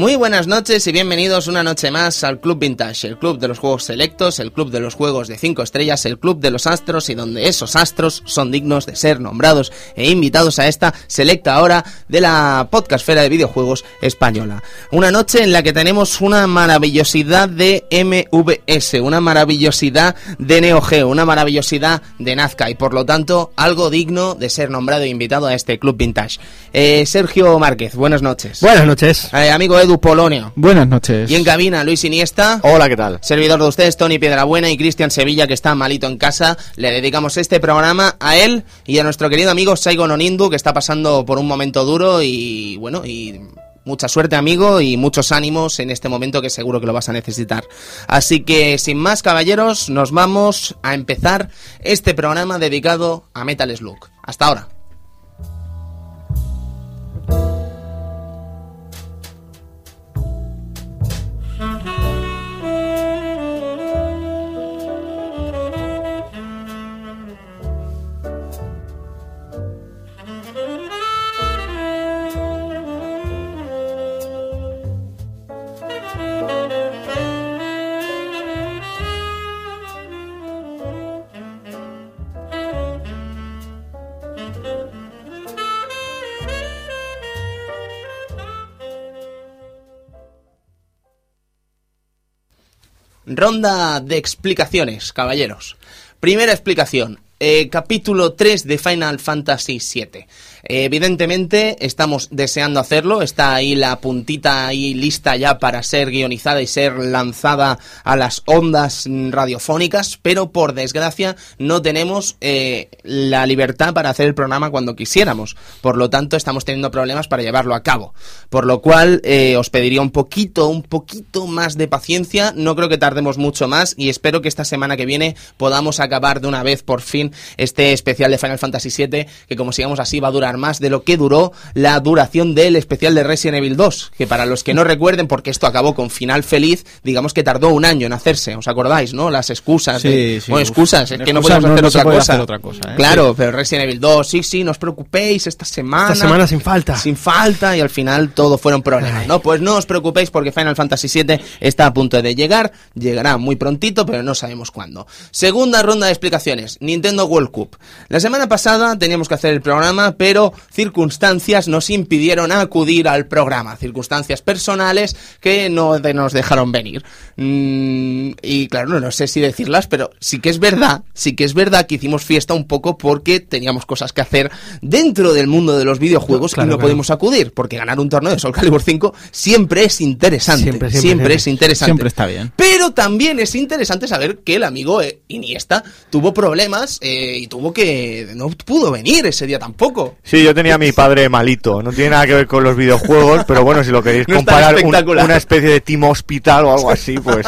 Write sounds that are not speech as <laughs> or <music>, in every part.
Muy buenas noches y bienvenidos una noche más al Club Vintage, el club de los juegos selectos, el club de los juegos de 5 estrellas, el club de los astros y donde esos astros son dignos de ser nombrados e invitados a esta selecta hora de la podcastfera de videojuegos española. Una noche en la que tenemos una maravillosidad de MVS, una maravillosidad de Neo Geo, una maravillosidad de Nazca y por lo tanto algo digno de ser nombrado e invitado a este Club Vintage. Eh, Sergio Márquez, buenas noches. Buenas noches. Eh, amigo Edu Polonio. Buenas noches. Y en cabina, Luis Iniesta. Hola, ¿qué tal? Servidor de ustedes, Tony Piedrabuena y Cristian Sevilla, que está malito en casa. Le dedicamos este programa a él y a nuestro querido amigo Saigon Onindu, que está pasando por un momento duro y, bueno, y mucha suerte, amigo, y muchos ánimos en este momento que seguro que lo vas a necesitar. Así que, sin más, caballeros, nos vamos a empezar este programa dedicado a Metal Slug. Hasta ahora. Ronda de explicaciones, caballeros. Primera explicación. Eh, capítulo 3 de Final Fantasy VII. Eh, evidentemente estamos deseando hacerlo, está ahí la puntita ahí lista ya para ser guionizada y ser lanzada a las ondas radiofónicas, pero por desgracia no tenemos eh, la libertad para hacer el programa cuando quisiéramos. Por lo tanto, estamos teniendo problemas para llevarlo a cabo. Por lo cual, eh, os pediría un poquito, un poquito más de paciencia. No creo que tardemos mucho más y espero que esta semana que viene podamos acabar de una vez por fin este especial de Final Fantasy VII, que como sigamos así va a durar más de lo que duró la duración del especial de Resident Evil 2, que para los que no recuerden, porque esto acabó con final feliz, digamos que tardó un año en hacerse, ¿os acordáis, no? Las excusas. Sí, de, sí, bueno, uf. excusas, es que no podemos no- hacer, no otra, cosa. hacer otra cosa, ¿eh? Claro, pero Resident Evil 2, sí, sí, no os preocupéis, esta semana... Esta semana sin falta. Sin falta y al final todo fueron problemas, ¿no? Pues no os preocupéis porque Final Fantasy VII está a punto de llegar, llegará muy prontito, pero no sabemos cuándo. Segunda ronda de explicaciones, Nintendo World Cup. La semana pasada teníamos que hacer el programa, pero circunstancias nos impidieron acudir al programa, circunstancias personales que no nos dejaron venir. Mm, y claro, no, sé si decirlas, pero sí que es verdad, sí que es verdad que hicimos fiesta un poco porque teníamos cosas que hacer dentro del mundo de los videojuegos Claro, y no claro. pudimos acudir, porque ganar un torneo de Soul Calibur 5 siempre es interesante. Siempre, Siempre, siempre, siempre. es interesante. Siempre está bien. Pero también es interesante saber que el amigo eh, Iniesta tuvo problemas eh, y tuvo que... no pudo venir ese día tampoco. Sí, yo tenía a mi padre malito. No tiene nada que ver con los videojuegos, pero bueno, si lo queréis <laughs> No comparar un- una especie de Team Hospital o algo así, pues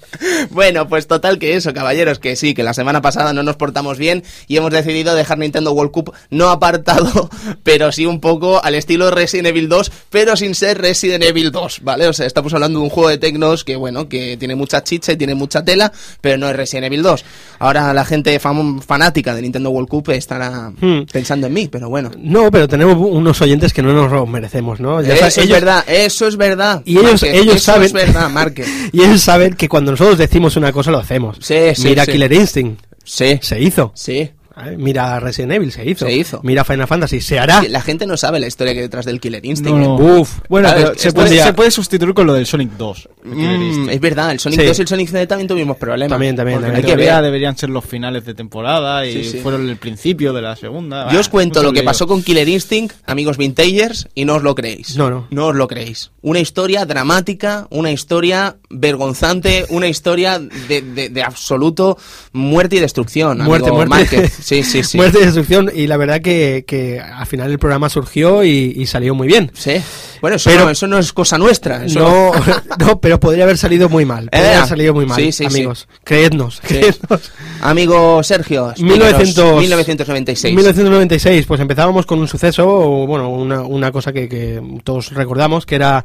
<laughs> Bueno, pues total que eso, caballeros, que sí, que la semana pasada no nos portamos bien y hemos decidido dejar Nintendo World Cup no apartado, <laughs> pero sí un poco al estilo Resident Evil 2, pero sin ser Resident Evil 2, ¿vale? O sea, estamos hablando de un juego de tecnos que, bueno, que tiene mucha chicha y tiene mucha tela, pero no es Resident Evil 2. Ahora la gente fanática de Nintendo World Cup estará Hmm. pensando en mí, pero bueno. No, pero tenemos unos oyentes que no nos lo merecemos, ¿no? Ya Eso es verdad, eso es verdad. Y ellos- ellos eso saben- es verdad. <laughs> Y ellos saben que cuando nosotros decimos una cosa lo hacemos. Sí, sí, Mira sí. Killer Instinct, Sí, se hizo. sí. Mira Resident Evil, se hizo. Se hizo. Mira Final Fantasy, se hará. La gente no sabe la historia que hay detrás del Killer Instinct. No, ¿eh? Uf. Bueno, pero se puede, es- se puede sustituir con lo del Sonic 2. el Killer Mm, es verdad, el Sonic Sí. 2 y el Sonic CD también tuvimos problemas. También, también, Hay que ver. deberían ser los finales de temporada y Sí, sí. fueron el principio de la segunda. Yo os Ah, cuento mucho lo que lío. pasó con Killer Instinct, amigos vintagers, y no os lo creéis. No, no. No os lo creéis. Una historia dramática, una historia vergonzante, una historia de, de- de absoluto muerte y destrucción. Muerte, amigo muerte. Márquez. <laughs> Sí, sí, sí. Muerte y destrucción. Y la verdad que, que al final el programa surgió y, y salió muy bien. Sí. Bueno, eso, Pero- no, eso no es cosa nuestra. eso- No, no, <laughs> pero podría haber salido muy mal. Podría Eh, haber salido muy mal, sí, sí, amigos. Creednos, Sí. creednos. Amigo Sergio, explícanos, 1900 1996. 1996, pues empezábamos con un suceso, o, bueno, una, una cosa que, que todos recordamos, que era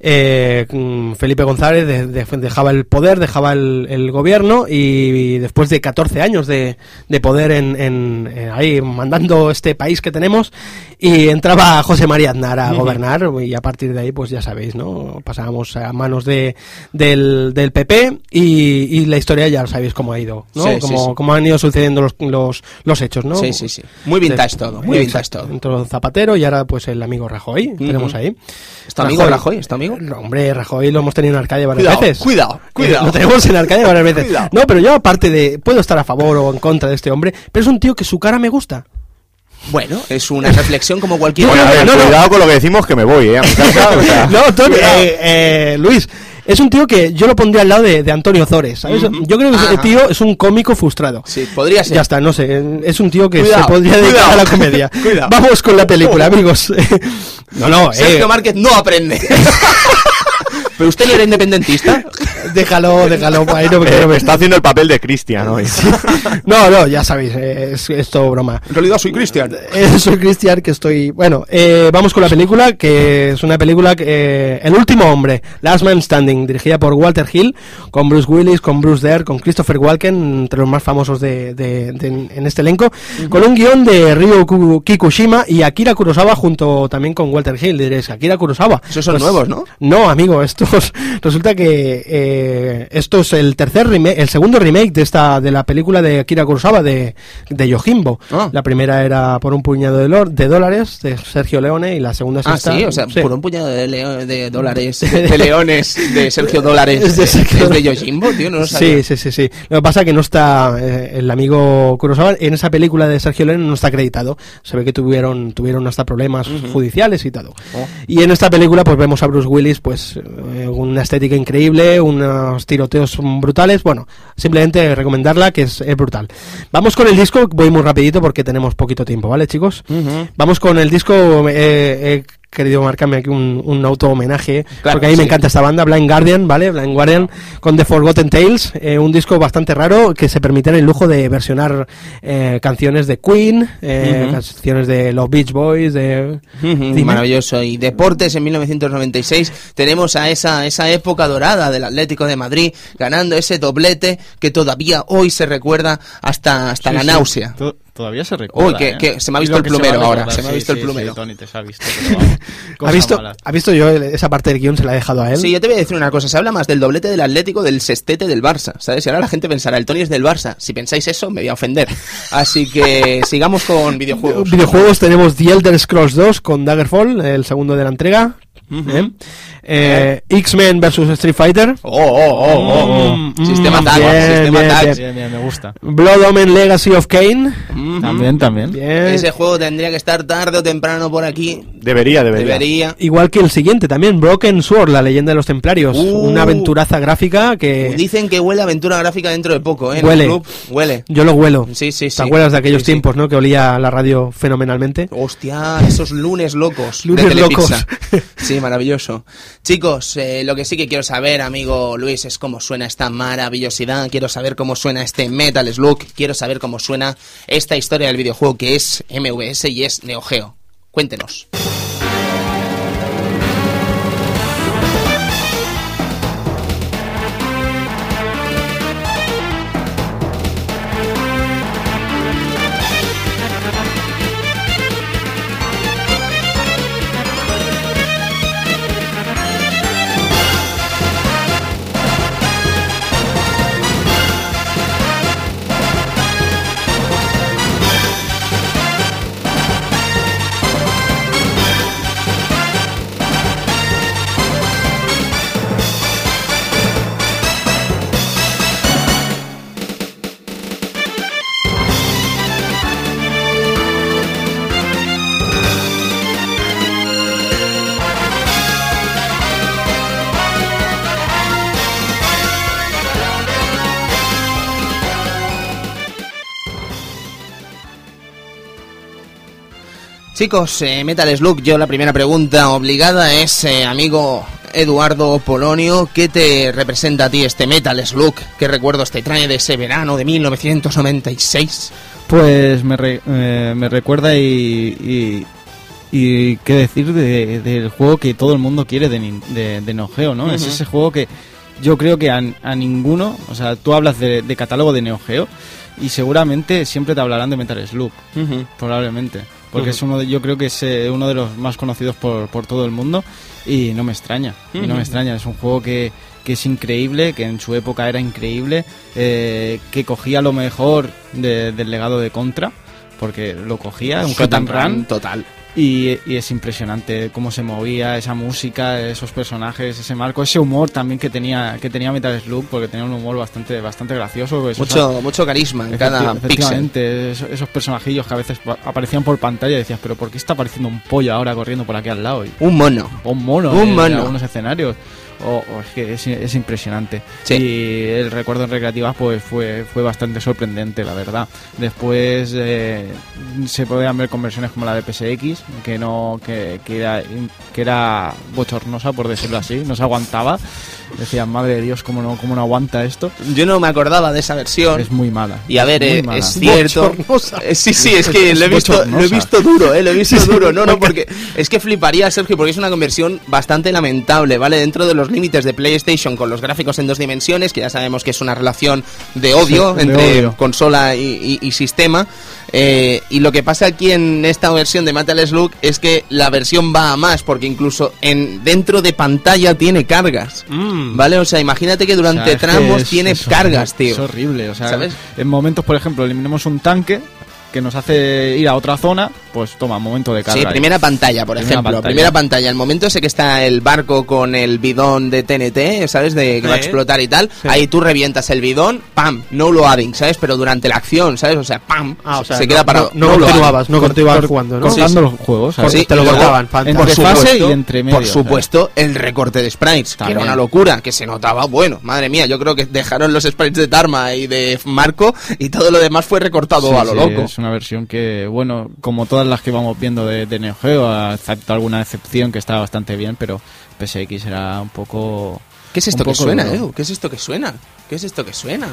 eh, mm, Felipe González de- de- dejaba el poder, dejaba el, el gobierno y, después de 14 años de, de poder en, en, en- ahí mandando este país que tenemos y entraba José María Aznar a gobernar y a partir de ahí pues ya sabéis, ¿no? Pasábamos a manos de, del, del PP y, y la historia ya sabéis cómo ha ido, ¿no? Sí, sí, cómo, sí. cómo han ido sucediendo los, los, los hechos, ¿no? Sí, sí, sí. Muy vintage todo, muy Eh, vintage todo. Entró Zapatero y ahora pues el amigo Rajoy, tenemos ahí. ¿Es tu amigo Rajoy? ¿Es tu amigo? No, hombre, Rajoy lo hemos tenido en Arcadia varias Cuidado, veces. cuidado, cuidado. Eh, Lo tenemos en Arcadia varias veces. <laughs> Cuidado. No, pero yo aparte de... Puedo estar a favor o en contra de este hombre, pero es un tío que su cara me gusta. Bueno, es una reflexión como cualquier Bueno, otra. no, no. cuidado con lo que decimos que me voy, ¿eh? A mi casa, o sea, <laughs> No, Tony, eh, eh, Luis, es un tío que yo lo pondría al lado de, de Antonio Zores, ¿sabes? Yo creo que ese tío es un cómico frustrado. Sí, podría ser. Ya está, no sé, es un tío que Cuidado, se podría dedicar cuidado. a la comedia. <laughs> Cuidado. Vamos con la película, amigos. <laughs> no, no, eh, Sergio Márquez no aprende. ¿Pero usted no era independentista? <laughs> déjalo, déjalo, ahí no me eh, me está haciendo el papel de Cristian hoy. <laughs> No, no, ya sabéis, es, es todo broma. En realidad soy Cristian. Eh, soy Cristian, que estoy... Bueno, eh, vamos con la película, que es una película, que, eh, El último hombre, Last Man Standing, dirigida por Walter Hill, con Bruce Willis, con Bruce Dare, con Christopher Walken, entre los más famosos de, de- de- en este elenco, con un guion de Ryo Ku- Kikushima y Akira Kurosawa junto también con Walter Hill. Diréis, Akira Kurosawa. Esos son nuevos, ¿no? No, amigo, resulta que eh, esto es el tercer remake, el segundo remake de esta de la película de Akira Kurosawa de, de Yojimbo. Ah. La primera era por un puñado de, lor- de dólares de Sergio Leone y la segunda es Ah, esta. sí, o sea, Sí. por un puñado de, leo- de dólares, <laughs> de leones, de Sergio Dólares, <laughs> Es de Sergio- de Yojimbo, tío, no lo sabía. Sí, sí, sí, sí. Lo que pasa es que no está eh, el amigo Kurosawa en esa película de Sergio Leone no está acreditado. Se ve que tuvieron tuvieron hasta problemas judiciales y todo. Oh. Y en esta película pues vemos a Bruce Willis pues eh, una estética increíble, unos tiroteos brutales. Bueno, simplemente recomendarla que es, es brutal. Vamos con el disco, voy muy rapidito porque tenemos poquito tiempo, ¿vale, chicos? Vamos con el disco eh, he querido marcarme aquí un, un auto homenaje Claro, porque a mí me encanta esta banda, Blind Guardian, ¿vale? Blind Guardian con The Forgotten Tales, eh, un disco bastante raro que se permite el lujo de versionar eh, canciones de Queen, eh, canciones de los Beach Boys, de... Maravilloso. Y deportes en 1996 tenemos a esa, esa época dorada del Atlético de Madrid ganando ese doblete que todavía hoy se recuerda hasta, hasta Sí, la sí. náusea. Todavía se recuerda. Uy, que- ¿eh? que se me ha visto el plumero ahora, se me ha sí, visto el plumero. Sí, Tony, te se ha visto. <laughs> pero vamos, ¿Ha visto, mala. ¿Ha visto yo el- esa parte del guion? Se la he dejado a él. Sí, yo te voy a decir una cosa, se habla más del doblete del Atlético del sextete del Barça, ¿sabes? Y ahora la gente pensará, el Tony es del Barça. Si pensáis eso, me voy a ofender. Así que <laughs> sigamos con videojuegos. Videojuegos tenemos The Elder Scrolls 2 con Daggerfall, el segundo de la entrega. ¿Eh? Eh, X-Men vs Street Fighter. Oh, oh, oh, oh, oh. Mm, Sistema mm, Tag, bien, sistema bien, Tag. bien. Bien, bien, me gusta. Blood Omen Legacy of Kane. También, también. Bien. Ese juego tendría que estar tarde o temprano por aquí. Debería, debería. Debería. Igual que el siguiente también, Broken Sword, la leyenda de los templarios. Uh. Una aventuraza gráfica que Dicen que huele a aventura gráfica dentro de poco, ¿eh? Huele. club. Huele. yo lo huelo. Sí, sí, sí. ¿Te acuerdas de aquellos Sí, sí. tiempos, no? Que olía la radio fenomenalmente. Hostia, esos lunes locos. Lunes de locos. Sí, maravilloso. Chicos, eh, lo que sí que quiero saber, amigo Luis, es cómo suena esta maravillosidad. Quiero saber cómo suena este Metal Slug. Quiero saber cómo suena esta historia del videojuego que es MVS y es Neo Geo. Cuéntenos. Chicos, eh, Metal Slug, yo la primera pregunta obligada es, eh, amigo Eduardo Polonio, ¿qué te representa a ti este Metal Slug? ¿Qué recuerdos te trae de ese verano de 1996? Pues me, re- eh, me recuerda y, y, y qué decir de- del juego que todo el mundo quiere de, de, de Neo Geo, ¿no? Es ese juego que yo creo que a, a ninguno, o sea, tú hablas de, de catálogo de Neo Geo y seguramente siempre te hablarán de Metal Slug, probablemente. Porque es uno de, yo creo que es eh, uno de los más conocidos por, por todo el mundo y no me extraña. Y no me extraña, es un juego que, que es increíble, que en su época era increíble, eh, que cogía lo mejor de- del legado de Contra, porque lo cogía, un hit and run, total. Y, y es impresionante cómo se movía, esa música, esos personajes, ese marco, ese humor también que tenía que tenía Metal Slug, porque tenía un humor bastante bastante gracioso. Mucho, mucho carisma en cada. Efectivamente, esos, esos personajillos que a veces pa- aparecían por pantalla y decías, pero ¿por qué está apareciendo un pollo ahora corriendo por aquí al lado? Y, Un mono. un mono Un en mono. algunos escenarios. O, o es que es, es impresionante. Sí. Y el recuerdo en recreativas pues fue, fue bastante sorprendente, la verdad. Después eh, se podían ver conversiones como la de PSX, que no que, que era, que era bochornosa, por decirlo así, no se aguantaba. Decían, madre de Dios, ¿cómo no, cómo no aguanta esto? Yo no me acordaba de esa versión. Es muy mala. Y a ver, eh, mala. es cierto. Bochornosa. Eh, Sí, sí, es que Es lo he visto, lo he visto duro, eh, lo he visto <laughs> duro. No, no, porque es que fliparía, Sergio, porque es una conversión bastante lamentable, ¿vale? Dentro de los límites de PlayStation con los gráficos en dos dimensiones, que ya sabemos que es una relación de odio Sí, de entre odio. consola y, y- y sistema. eh, y lo que pasa aquí en esta versión de Metal Slug es que la versión va a más, porque incluso en dentro de pantalla tiene cargas. Mm. ¿Vale? O sea, imagínate que O durante sea, que tramos es- tiene es cargas, horrible, tío. Es horrible, o sea, ¿Sabes? en momentos, por ejemplo, eliminemos un tanque que nos hace ir a otra zona, pues toma, momento de carga. Sí, ahí. primera pantalla, por Primera ejemplo. pantalla. Primera pantalla. El momento ese que está el barco con el bidón de TNT, ¿sabes? De que va a explotar y tal. Ahí tú revientas el bidón, ¡pam! No loading, ¿sabes? Pero durante la acción, ¿sabes? O sea, ¡pam! Ah, o sea, se no- queda parado. No, no continuabas, no Cor- continuabas jugando, ¿no? Cortando Sí, sí. los juegos, ¿sabes? Sí, te lo cortaban, entre fase y entre medio. Por supuesto, el recorte de sprites, que era una locura, que se notaba, bueno, madre mía, yo creo que dejaron los sprites de Dharma y de Marco y todo lo demás fue recortado Sí, a lo sí, loco. Es una versión que, bueno, como todas las que vamos viendo de, de Neo Geo, excepto alguna excepción que está bastante bien, pero PSX era un poco... ¿Qué es esto que suena, duro. Edu? ¿Qué es esto que suena? ¿Qué es esto que suena?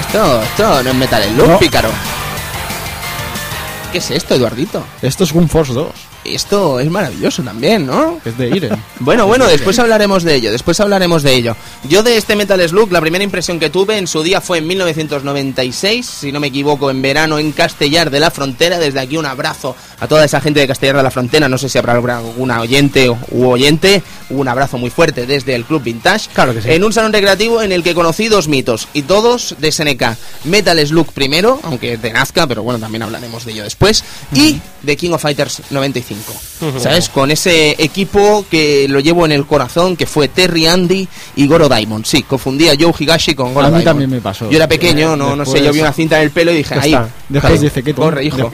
Esto, esto no es Metal Slug, No. pícaro. ¿Qué es esto, Eduardito? Esto es Gun Force 2, Esto es maravilloso también, ¿no? es de Iren. Bueno, bueno, después hablaremos de ello, después hablaremos de ello. Yo de este Metal Slug, la primera impresión que tuve en su día fue en 1996, si no me equivoco, en verano en Castellar de la Frontera. Desde aquí un abrazo a toda esa gente de Castellar de la Frontera. No sé si habrá alguna oyente u oyente. Un abrazo muy fuerte desde el Club Vintage. Claro que sí. En un salón recreativo en el que conocí dos mitos, y todos de SNK. Metal Slug primero, aunque de Nazca, pero bueno, también hablaremos de ello después. Y de King of Fighters 95. ¿Sabes? Con ese equipo que lo llevo en el corazón, que fue Terry Andy y Goro Diamond. Sí, confundía Joe Higashi con Goro A mí Diamond. también me pasó. Yo era pequeño, no, no sé, Después- yo vi una cinta en el pelo y dije, Ya ahí, está. Después dice, qué tonto. corre, hijo.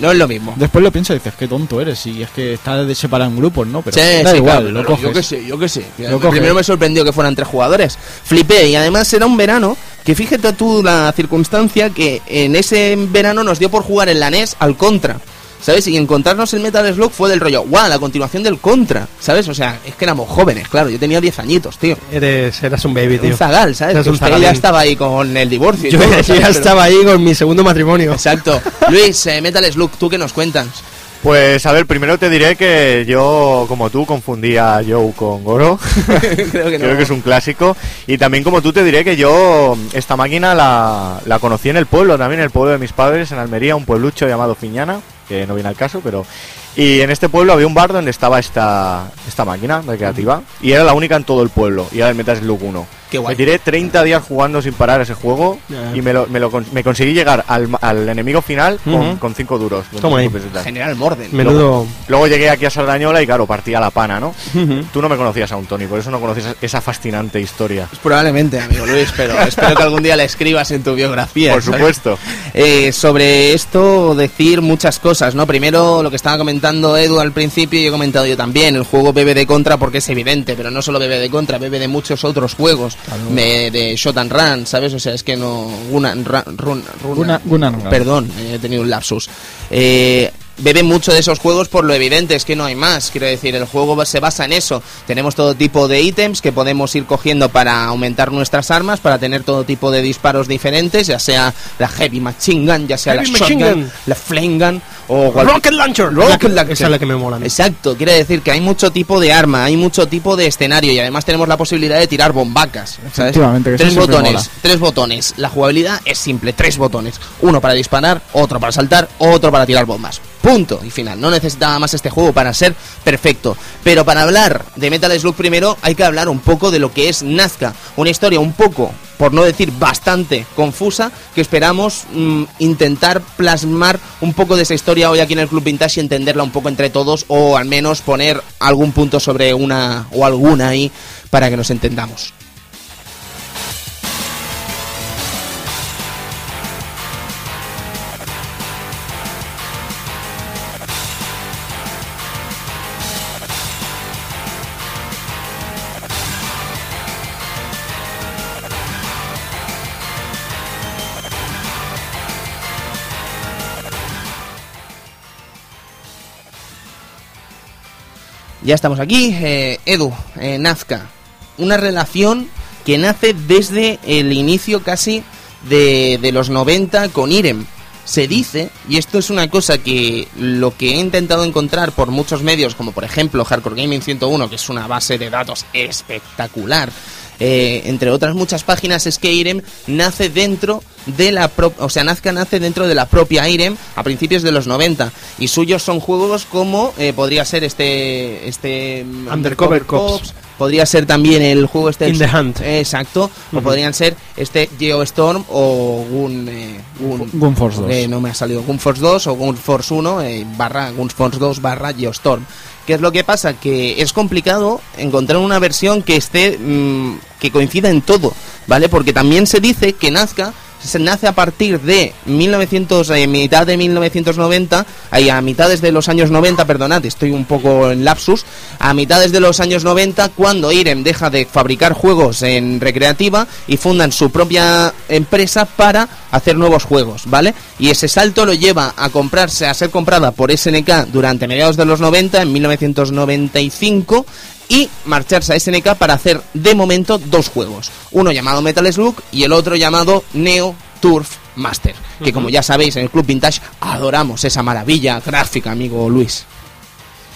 No es lo mismo. Después lo piensas y dices, qué tonto eres, y es que está de separado en grupos, ¿no? Pero Sí, da sí, igual, claro, lo coges. Yo qué sé, yo qué sé. Lo coges. Primero me sorprendió que fueran tres jugadores. Flipé y además era un verano que fíjate tú la circunstancia que en ese verano nos dio por jugar en la NES al Contra. ¿Sabes? Y encontrarnos el Metal Slug fue del rollo, ¡guau! La continuación del Contra. ¿Sabes? O sea, es que éramos jóvenes, claro. Yo tenía 10 añitos, tío. Eres, eras un baby, tío. Un zagal, ¿sabes? Eras Que un usted ya estaba ahí con el divorcio. y Yo todo, ya estaba ahí con mi segundo matrimonio. Exacto. Luis, eh, Metal Slug, ¿tú qué nos cuentas? Pues a ver, primero te diré que yo, como tú, confundía a Joe con Goro. <laughs> Creo que no. Creo que es un clásico. Y también como tú te diré que yo esta máquina la, la conocí en el pueblo, también en el pueblo de mis padres, en Almería, un pueblucho llamado Fiñana, que no viene al caso, pero... Y en este pueblo había un bar donde estaba esta, esta máquina recreativa y era la única en todo el pueblo y era el Metal Slug 1. Qué guay. Me tiré 30 días jugando sin parar ese juego Ya. y me, lo, me, lo con- me conseguí llegar al, al enemigo final con, Ujú. 5 duros. con Toma ahí. cinco pesetas. General Morden. Menudo. Luego llegué aquí a Sardañola y claro, partía la pana, ¿no? Tú no me conocías aún, Tony, por eso no conocías esa fascinante historia. Pues probablemente, amigo Luis, pero <laughs> espero que algún día la escribas en tu biografía. Por ¿sabes? supuesto. Eh, sobre esto decir muchas cosas, ¿no? Primero lo que estaba comentando Edu al principio y he comentado yo también, el juego bebe de contra porque es evidente, pero no solo bebe de contra, bebe de muchos otros juegos, de, de Shot and Run, ¿sabes? O sea, es que no... Gunan, Run, Run. Perdón, he tenido un lapsus. Eh, bebe mucho de esos juegos por lo evidente, es que no hay más. Quiero decir, el juego se basa en eso. Tenemos todo tipo de ítems que podemos ir cogiendo para aumentar nuestras armas, para tener todo tipo de disparos diferentes, ya sea la Heavy Machine Gun, ya sea Heavy la Machine Shotgun, Gun. la Flame Gun o cualquier- Rocket Launcher. Rocket Esa- Launcher. Esa es la que me mola. Exacto, quiere decir que hay mucho tipo de arma, hay mucho tipo de escenario y además tenemos la posibilidad de tirar bombacas. ¿sabes? Efectivamente, que eso Tres botones, mola. tres botones. La jugabilidad es simple, tres botones. Uno para disparar, otro para saltar, otro para tirar bombas. Punto y final. No necesitaba más este juego para ser perfecto. Pero para hablar de Metal Slug primero hay que hablar un poco de lo que es Nazca. Una historia un poco, por no decir bastante confusa, que esperamos mm, intentar plasmar un poco de esa historia hoy aquí en el Club Vintage y entenderla un poco entre todos o al menos poner algún punto sobre una o alguna ahí para que nos entendamos. Ya estamos aquí. eh, Edu, eh, Nazca. Una relación que nace desde el inicio casi de, de los 90 con Irem. Se dice, y esto es una cosa que lo que he intentado encontrar por muchos medios, como por ejemplo Hardcore Gaming 101, que es una base de datos espectacular, eh, entre otras muchas páginas, es que Irem nace dentro de la pro- o sea, Nazca nace dentro de la propia Irem a principios de los 90 y suyos son juegos como eh, podría ser este este Undercover Cops. Podría ser también el juego este In the Hunt. Exacto o Ujú. podrían ser este Geostorm o Gun eh, Gun, Gun Force 2. eh, no me ha salido Gun Force 2 o Gun Force 1 eh, barra Gun Force 2 barra Geostorm ¿Qué es lo que pasa? Que es complicado encontrar una versión que esté mm, que coincida en todo, ¿vale? Porque también se dice que nazca se nace a partir de 1900 eh, mitad de 1990 ahí a mitades de los años 90 perdonad estoy un poco en lapsus a mitades de los años 90 cuando Irem deja de fabricar juegos en recreativa y fundan su propia empresa para hacer nuevos juegos vale y ese salto lo lleva a comprarse a ser comprada por SNK durante mediados de los 90 en 1995 y marcharse a SNK para hacer de momento dos juegos, uno llamado Metal Slug y el otro llamado Neo Turf Master, que como ya sabéis en el Club Vintage adoramos esa maravilla gráfica, amigo Luis.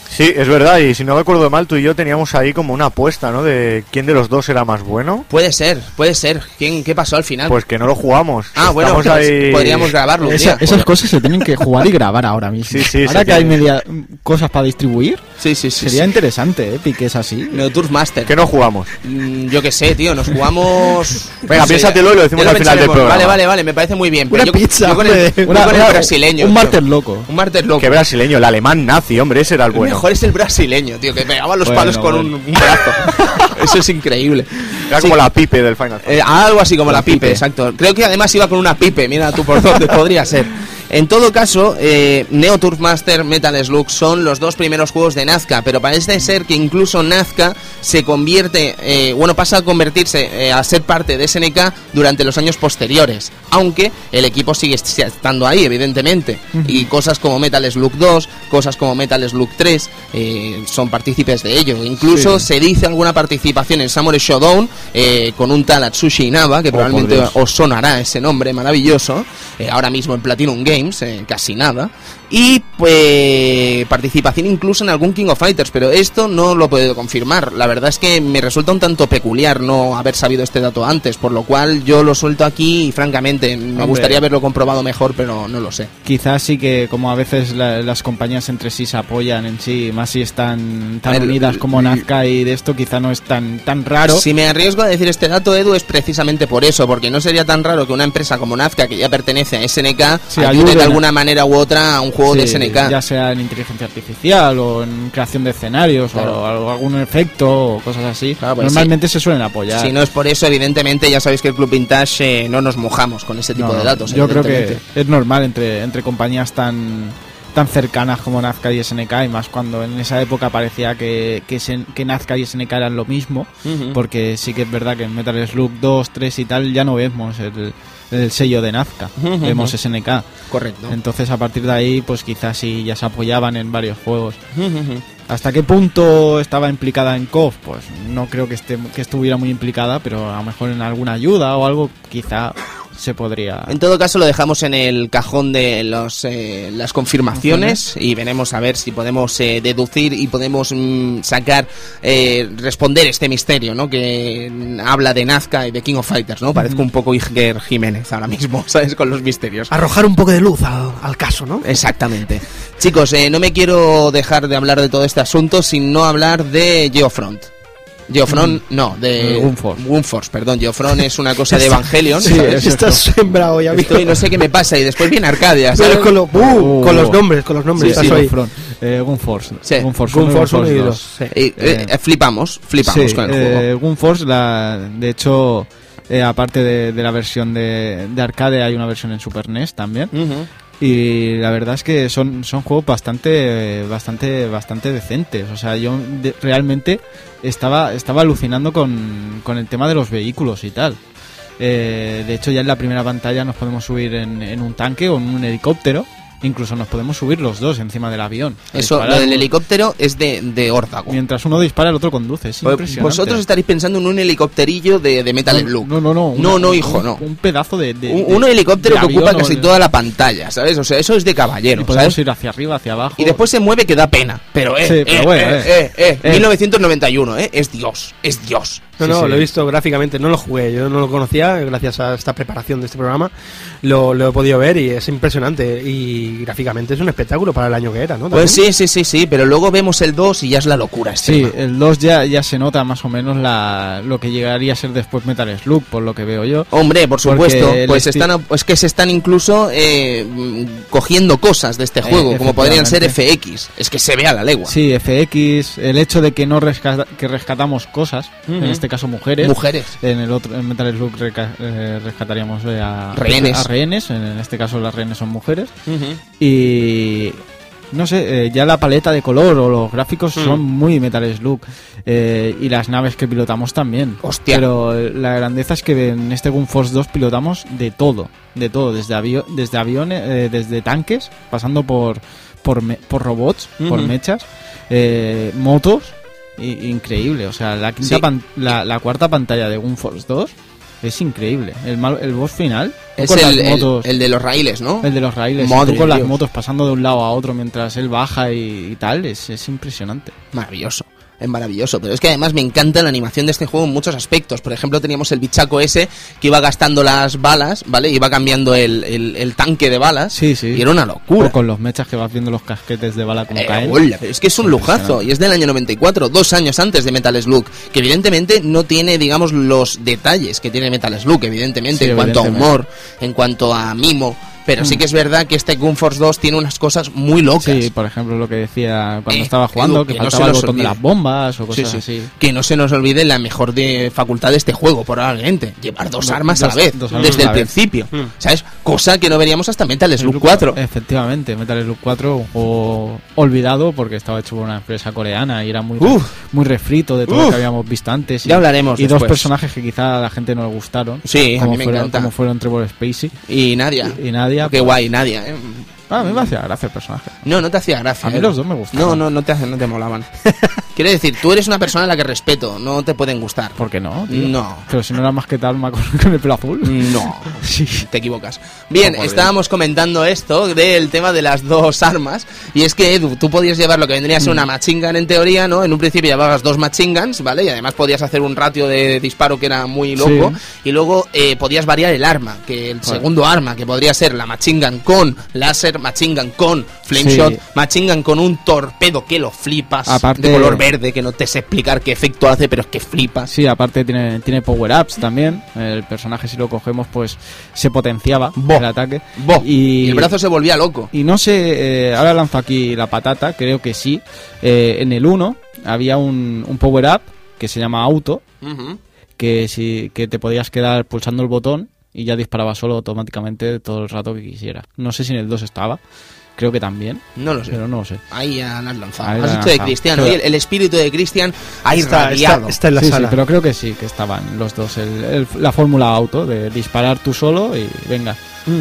Sí, es verdad, y si no recuerdo mal, tú y yo teníamos ahí como una apuesta, ¿no? De quién de los dos era más bueno. Puede ser, puede ser. ¿Quién, ¿Qué pasó al final? Pues que no lo jugamos. ah, bueno, Estamos pues ahí- podríamos grabarlo. un Esa- día. esas cosas se tienen que jugar y grabar ahora mismo. Sí, sí, ahora que hay media cosas para distribuir, Sí, sí, sí. sería sí. interesante, ¿eh? Piques así. Neo Turf Master. Que no jugamos. Mm, Yo qué sé, tío, nos jugamos. <laughs> Venga, no piénsatelo y lo decimos al final del programa. Vale, vale, vale, me parece muy bien. Una yo, pizza, yo con el, hombre. yo Una- con el una- brasileño. Un martes loco. Un martes loco. Que brasileño, el alemán nazi, hombre, ese era El bueno. Mejor es el brasileño, tío, que pegaba los Bueno, palos con bueno. un, un brazo. <laughs> Eso es increíble. Era Sí, como la pipe del Final Fantasy. eh, algo así como La la pipe, pipe. exacto. Creo que además iba con una pipe, mira tú por dónde <laughs> podría ser. En todo caso, eh, Neo Turf Master, Metal Slug son los dos primeros juegos de Nazca, pero parece ser que incluso Nazca se convierte, eh, bueno, pasa a convertirse eh, a ser parte de SNK durante los años posteriores, aunque el equipo sigue estando ahí, evidentemente, y cosas como Metal Slug 2, cosas como Metal Slug 3 eh, son partícipes de ello. Incluso se dice alguna participación en Samurai Showdown eh, con un tal Atsushi Inaba, que Oh, probablemente os sonará ese nombre maravilloso, eh, ahora mismo en Platinum Games, eh, casi nada, y pues participación incluso en algún King of Fighters, pero esto no lo podido confirmar. La verdad es que me resulta un tanto peculiar no haber sabido este dato antes, por lo cual yo lo suelto aquí y francamente me Hombre. gustaría haberlo comprobado mejor, pero no lo sé. Quizás sí que como a veces la- las compañías entre sí se apoyan en sí, más si están tan ver, unidas como Nazca y de esto quizá no es tan tan raro. Si me arriesgo a decir este dato, Edu, es precisamente por eso, porque no sería tan raro que una empresa como Nazca, que ya pertenece a SNK, Sí, ayude de alguna manera u otra a un juego de SNK. Ya sea en inteligencia artificial o en creación de escenarios Claro. o algún efecto o cosas así. Claro, pues Normalmente se suelen apoyar. Si no es por eso, evidentemente, ya sabéis que el Club Vintage eh, no nos mojamos con ese tipo No, de datos. Yo creo que es normal entre, entre compañías tan tan cercanas como Nazca y SNK y más cuando en esa época parecía que, que, Nazca y SNK eran lo mismo porque sí que es verdad que en Metal Slug 2, 3 y tal ya no vemos el, el sello de Nazca, vemos. SNK. Correcto. Entonces a partir de ahí, pues quizás sí ya se apoyaban en varios juegos. ¿Hasta qué punto estaba implicada en KOF? Pues no creo que, esté, que estuviera muy implicada, pero a lo mejor en alguna ayuda o algo quizá se podría... En todo caso, lo dejamos en el cajón de los, eh, las confirmaciones y veremos a ver si podemos eh, deducir y podemos mm, sacar, eh, responder este misterio, ¿no? Que mm, habla de Nazca y de King of Fighters, ¿no? Parezco un poco Iker Jiménez ahora mismo, <laughs> ¿sabes? Con los misterios. Arrojar un poco de luz al, al caso, ¿no? Exactamente. Chicos, eh, no me quiero dejar de hablar de todo este asunto sin no hablar de Geofront. Geofront, no, de Eh, Gunforce. Gunforce, perdón. Geofront es una cosa de <laughs> Evangelion. Sí, ¿sabes? es Estás sembrado ya, Estoy, no sé qué me pasa y después viene Arcadia, Pero ¿sabes? con, lo- uh, Uh. con los nombres, con los nombres. Sí, estás sí. Eh, Gunforce. Sí. Gunforce Gunforce uno y Gunforce dos, dos. sí. Eh, eh, eh, flipamos, flipamos Sí, con el eh, juego. Gunforce, la, de hecho, eh, aparte de, de la versión de, de arcade, hay una versión en Super NES también. Ujú. Y la verdad es que son, son juegos bastante, bastante, bastante decentes. O sea, yo realmente estaba, estaba alucinando con, con el tema de los vehículos y tal. Eh, de hecho, ya en la primera pantalla nos podemos subir en, en un tanque o en un helicóptero. Incluso nos podemos subir los dos encima del avión. Eso, disparar. lo del helicóptero es de, de órdago. Mientras uno dispara, el otro conduce. Es Pues impresionante. Vosotros estaréis pensando en un helicópterillo de, de Metal no, Slug. No, no, no. No, no, hijo, un- no. Un pedazo de. de- Un, helicóptero de que ocupa casi toda la pantalla, ¿sabes? O sea, eso es de Y caballero, podemos ¿sabes? ir hacia arriba, hacia abajo. Y después se mueve que da pena. Pero, eh, Sí, eh, pero bueno, eh, eh. eh, eh, Eh. 1991, eh, es Dios, es Dios. No, Sí, no, sí. lo he visto gráficamente, no lo jugué, yo no lo conocía, gracias a esta preparación de este programa lo, lo he podido ver y es impresionante y gráficamente es un espectáculo para el año que era, ¿no? Pues sí, sí, sí, sí, pero luego vemos el 2 y ya es la locura Sí, extrema. el 2 ya, ya se nota más o menos la, lo que llegaría a ser después Metal Slug, por lo que veo yo. Hombre, por supuesto, pues están, es que se están incluso eh, cogiendo cosas de este juego, como podrían ser. FX. Es que se ve a la legua. Sí, FX, el hecho de que no rescata- que rescatamos cosas, en este caso mujeres. Mujeres. En el otro, en Metal Slug reca- eh, rescataríamos eh, a Rehenes. a rehenes, en este caso las rehenes son mujeres. Y no sé, eh, ya la paleta de color o los gráficos Mm. son muy Metal Slug eh, y las naves que pilotamos también. Hostia. Pero eh, la grandeza es que en este Gun Force 2 pilotamos de todo, de todo, desde, avio- desde aviones, eh, desde tanques, pasando por por, me- por robots, por mechas, motos, increíble. O sea, la, quinta Sí. la cuarta pantalla de Gun Force 2 es increíble. El, mal- el boss final Es el, las el- motos- el de los raíles, ¿no? el de los raíles, Madre tú con las Dios. motos pasando de un lado a otro mientras él baja y, y tal, es, es impresionante. Maravilloso. Es maravilloso, pero es que además me encanta la animación de este juego en muchos aspectos. Por ejemplo, teníamos el bichaco ese que iba gastando las balas, ¿vale? Iba cambiando el, el- el tanque de balas. Sí, sí. Y era una locura. O con los mechas que vas viendo los casquetes de bala como Eh, caen. hola, pero es que es un lujazo y es del año 94, dos años antes de Metal Slug, que evidentemente no tiene, digamos, los detalles que tiene Metal Slug, evidentemente, Sí, en cuanto a humor, en cuanto a mimo, pero sí Mm. que es verdad que este Gun Force 2 tiene unas cosas muy locas. Sí, por ejemplo, lo que decía cuando Eh, estaba jugando, que, que no faltaba se el botón de las bombas o cosas sí. así. Que no se nos olvide la mejor de facultad de este juego, probablemente. Llevar dos Do- armas a la vez, desde a el vez. principio. Mm. ¿Sabes? Cosa que no veríamos hasta Metal Slug 4. Efectivamente, Metal Slug 4, un juego olvidado porque estaba hecho por una empresa coreana y era muy, Uf. muy refrito de todo lo que habíamos visto antes. Y, Ya hablaremos Y dos personajes que quizá a la gente no le gustaron. Sí, a como mí me fueron, encanta. Como fueron Trevor Spacey Y Nadia. y, y Nadia. Qué pues, guay, Nadia. ¿eh? Ah, a mí me hacía gracia el personaje. No, no te hacía gracia. A mí ¿eh? los dos me gustaban. No, no, no te, no te molaban. <laughs> Quiero decir, tú eres una persona a la que respeto, no te pueden gustar. ¿Por qué no? tío? No. Pero si no era más que Talma con, con el pelo azul. No, <laughs> Sí. te equivocas. Bien, estábamos comentando esto del tema de las dos armas. Y es que, Edu, tú podías llevar lo que vendría a ser una Mm. machine gun en teoría, ¿no? En un principio llevabas dos machine guns, ¿vale? Y además podías hacer un ratio de disparo que era muy loco. Sí. Y luego eh, podías variar el arma, que el segundo arma, que podría ser la machine gun con láser, machine gun con flame Sí. gun con un torpedo que lo flipas, Aparte- de color verde, que no te sé explicar qué efecto hace, pero es que flipas. Sí, aparte tiene, tiene power-ups también. El personaje, si lo cogemos, pues se potenciaba Bo. el ataque. Bo. Y, Y el brazo se volvía loco. Y no sé, eh, ahora lanzo aquí la patata, creo que sí. Eh, en el 1 había un, un power-up que se llama auto, que, si, que te podías quedar pulsando el botón y ya disparaba solo automáticamente todo el rato que quisiera. No sé si en el 2 estaba, creo que también, No lo sé. pero no lo sé. Ahí ya la has lanzado. Ahí has la dicho has de. Cristian. Pero- el, el espíritu de Cristian ha Está, irradiado. está, está en la sí, sí, sala. pero creo que sí, que estaban los dos. El- el- la fórmula auto de disparar tú solo y venga,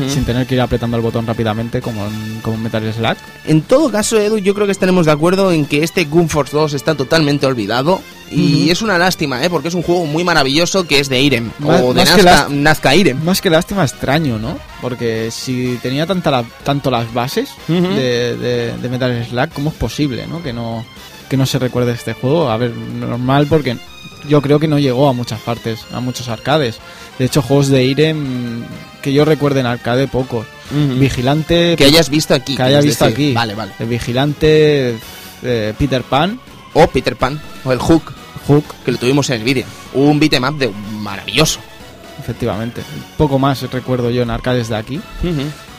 sin tener que ir apretando el botón rápidamente como en, como en Metal Slack. En todo caso, Edu, yo creo que estaremos de acuerdo en que este Gun Force 2 está totalmente olvidado. Y es una lástima, ¿eh? porque es un juego muy maravilloso que es de Irem. Más- o de Nazca, Nazca Irem. Más que lástima, extraño, ¿no? Porque si tenía tanta la- tanto las bases de, de- de Metal Slack, ¿cómo es posible, no? Que no que no se recuerde este juego. A ver, normal porque yo creo que no llegó a muchas partes, a muchos arcades. De hecho, juegos de Irem que yo recuerde en arcade pocos. Vigilante, Que hayas visto aquí. que haya visto decir. aquí. Vale, vale. El Vigilante, eh, Peter Pan, O Peter Pan, o el Hook, Hook, que lo tuvimos en el vídeo. Un beat'em up de maravilloso. efectivamente. Poco más recuerdo yo en arcades de aquí.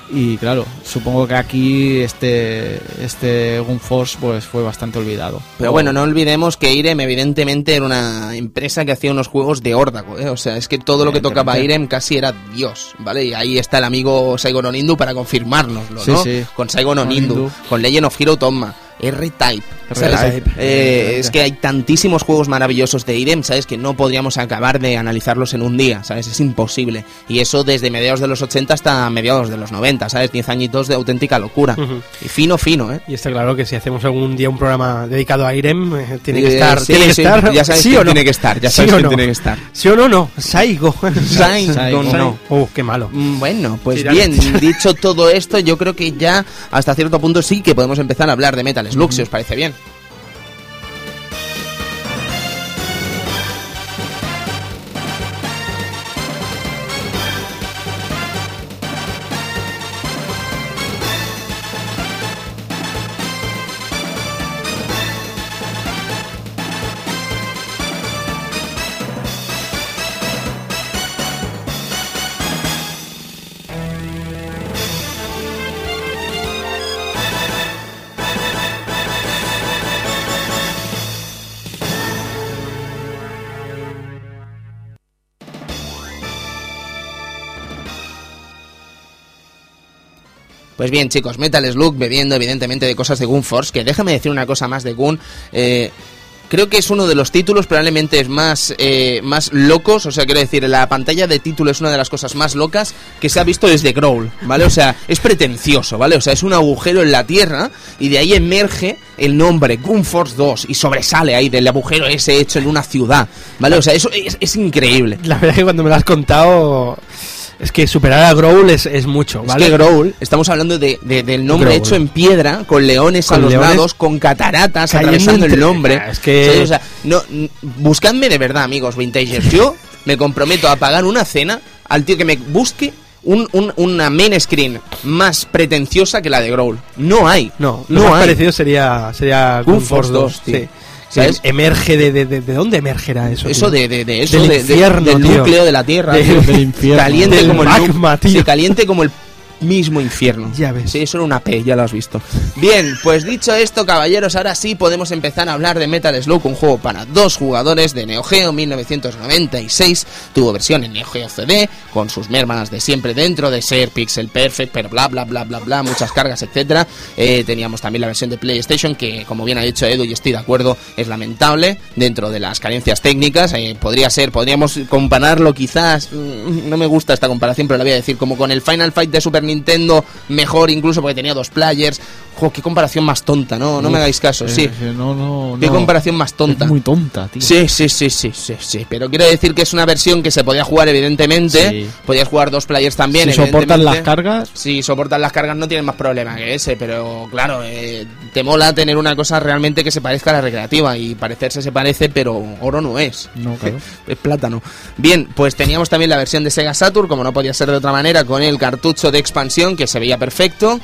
Y claro, supongo que aquí este este Gun Force pues fue bastante olvidado. Pero bueno, no olvidemos que Irem evidentemente era una empresa que hacía unos juegos de órdago, ¿eh? O sea, es que todo lo que tocaba. Irem casi era Dios, ¿vale? Y ahí está el amigo Saigon Onindu para confirmárnoslo, ¿no? sí. Con Saigon Onindu, con Legend of Hero Toma, R-Type. R-Type. Eh, es que hay tantísimos juegos maravillosos de Irem, ¿sabes? Que no podríamos acabar de analizarlos en un día, ¿sabes? Es imposible. Y eso desde mediados de los 80 hasta mediados de los 90, ¿sabes? 10 añitos de auténtica locura. Y fino, fino, ¿eh? Y está claro que si hacemos algún día un programa dedicado a Irem, eh, tiene que Eh, estar. sí, tiene que estar. ya sabes ¿Sí quién o no? tiene que estar, ya ¿Sí sabes o no? tiene que estar. ¿Sí o no? No. Saigo. <laughs> Saigo, Saigo. no. Uh, qué malo. Mm, Bueno, pues bien, <laughs> dicho todo esto, yo creo que ya hasta cierto punto sí que podemos empezar a hablar de Metal Slug, si os parece bien. Pues bien, chicos, Metal Slug bebiendo evidentemente de cosas de Gun Force, que déjame decir una cosa más de Gun. eh, creo que es uno de los títulos probablemente es más, eh, más locos, o sea, quiero decir, la pantalla de título es una de las cosas más locas que se ha visto desde Growl, ¿vale? O sea, es pretencioso, ¿vale? O sea, es un agujero en la tierra y de ahí emerge el nombre Gun Force 2 y sobresale ahí del agujero ese hecho en una ciudad, ¿vale? O sea, eso es, increíble. La verdad que cuando me lo has contado. Es que superar a Growl es, es mucho, Es ¿vale? que Growl, estamos hablando de, de- del nombre Growl. hecho en piedra, con leones a los leones lados, con cataratas atravesando el nombre. Ah, es que-. O sea, no, buscadme de verdad, amigos vintagers. Yo me comprometo a pagar una cena al tío que me busque un, un- una main screen más pretenciosa que la de Growl. No hay. No, lo no más hay. parecido sería, sería Gun Force Force 2, 2, tío. sí. ¿Sabes? Emerge de, de, de, de dónde emergerá eso. Eso tío? de, de, eso, Del de- de- infierno, del núcleo de la Tierra, De- tío. del infierno. caliente Del como el magma, tío. sí, caliente como el mismo infierno. Ya ves. Sí, eso era una P, ya lo has visto. Bien, pues dicho esto, caballeros, ahora sí podemos empezar a hablar de Metal Slug, un juego para dos jugadores de Neo Geo 1996. Tuvo versión en Neo Geo CD, con sus mermanas de siempre dentro, de ser pixel perfect, pero bla bla bla bla bla, muchas cargas, etcétera. Eh, teníamos también la versión de PlayStation, que como bien ha dicho Edu, y estoy de acuerdo, es lamentable dentro de las carencias técnicas. Eh, podría ser, podríamos compararlo quizás, mm, no me gusta esta comparación, pero la voy a decir, como con el Final Fight de Super Nintendo, mejor incluso porque tenía dos players. Jo, qué comparación más tonta, no, no me hagáis caso, eh, sí. eh, No, no, Qué no. comparación más tonta. Es muy tonta, tío. Sí, sí, sí, sí, sí, sí. Pero quiero decir que es una versión que se podía jugar, evidentemente. Sí. Podías jugar dos players también. si soportan las cargas, Si soportan las cargas no tienen más problema que ese, pero claro, eh, te mola tener una cosa realmente que se parezca a la recreativa y parecerse se parece, pero oro no es. no, claro. <laughs> Es plátano. Bien, pues teníamos también la versión de Sega Saturn, como no podía ser de otra manera, con el cartucho de expansión que se veía perfecto,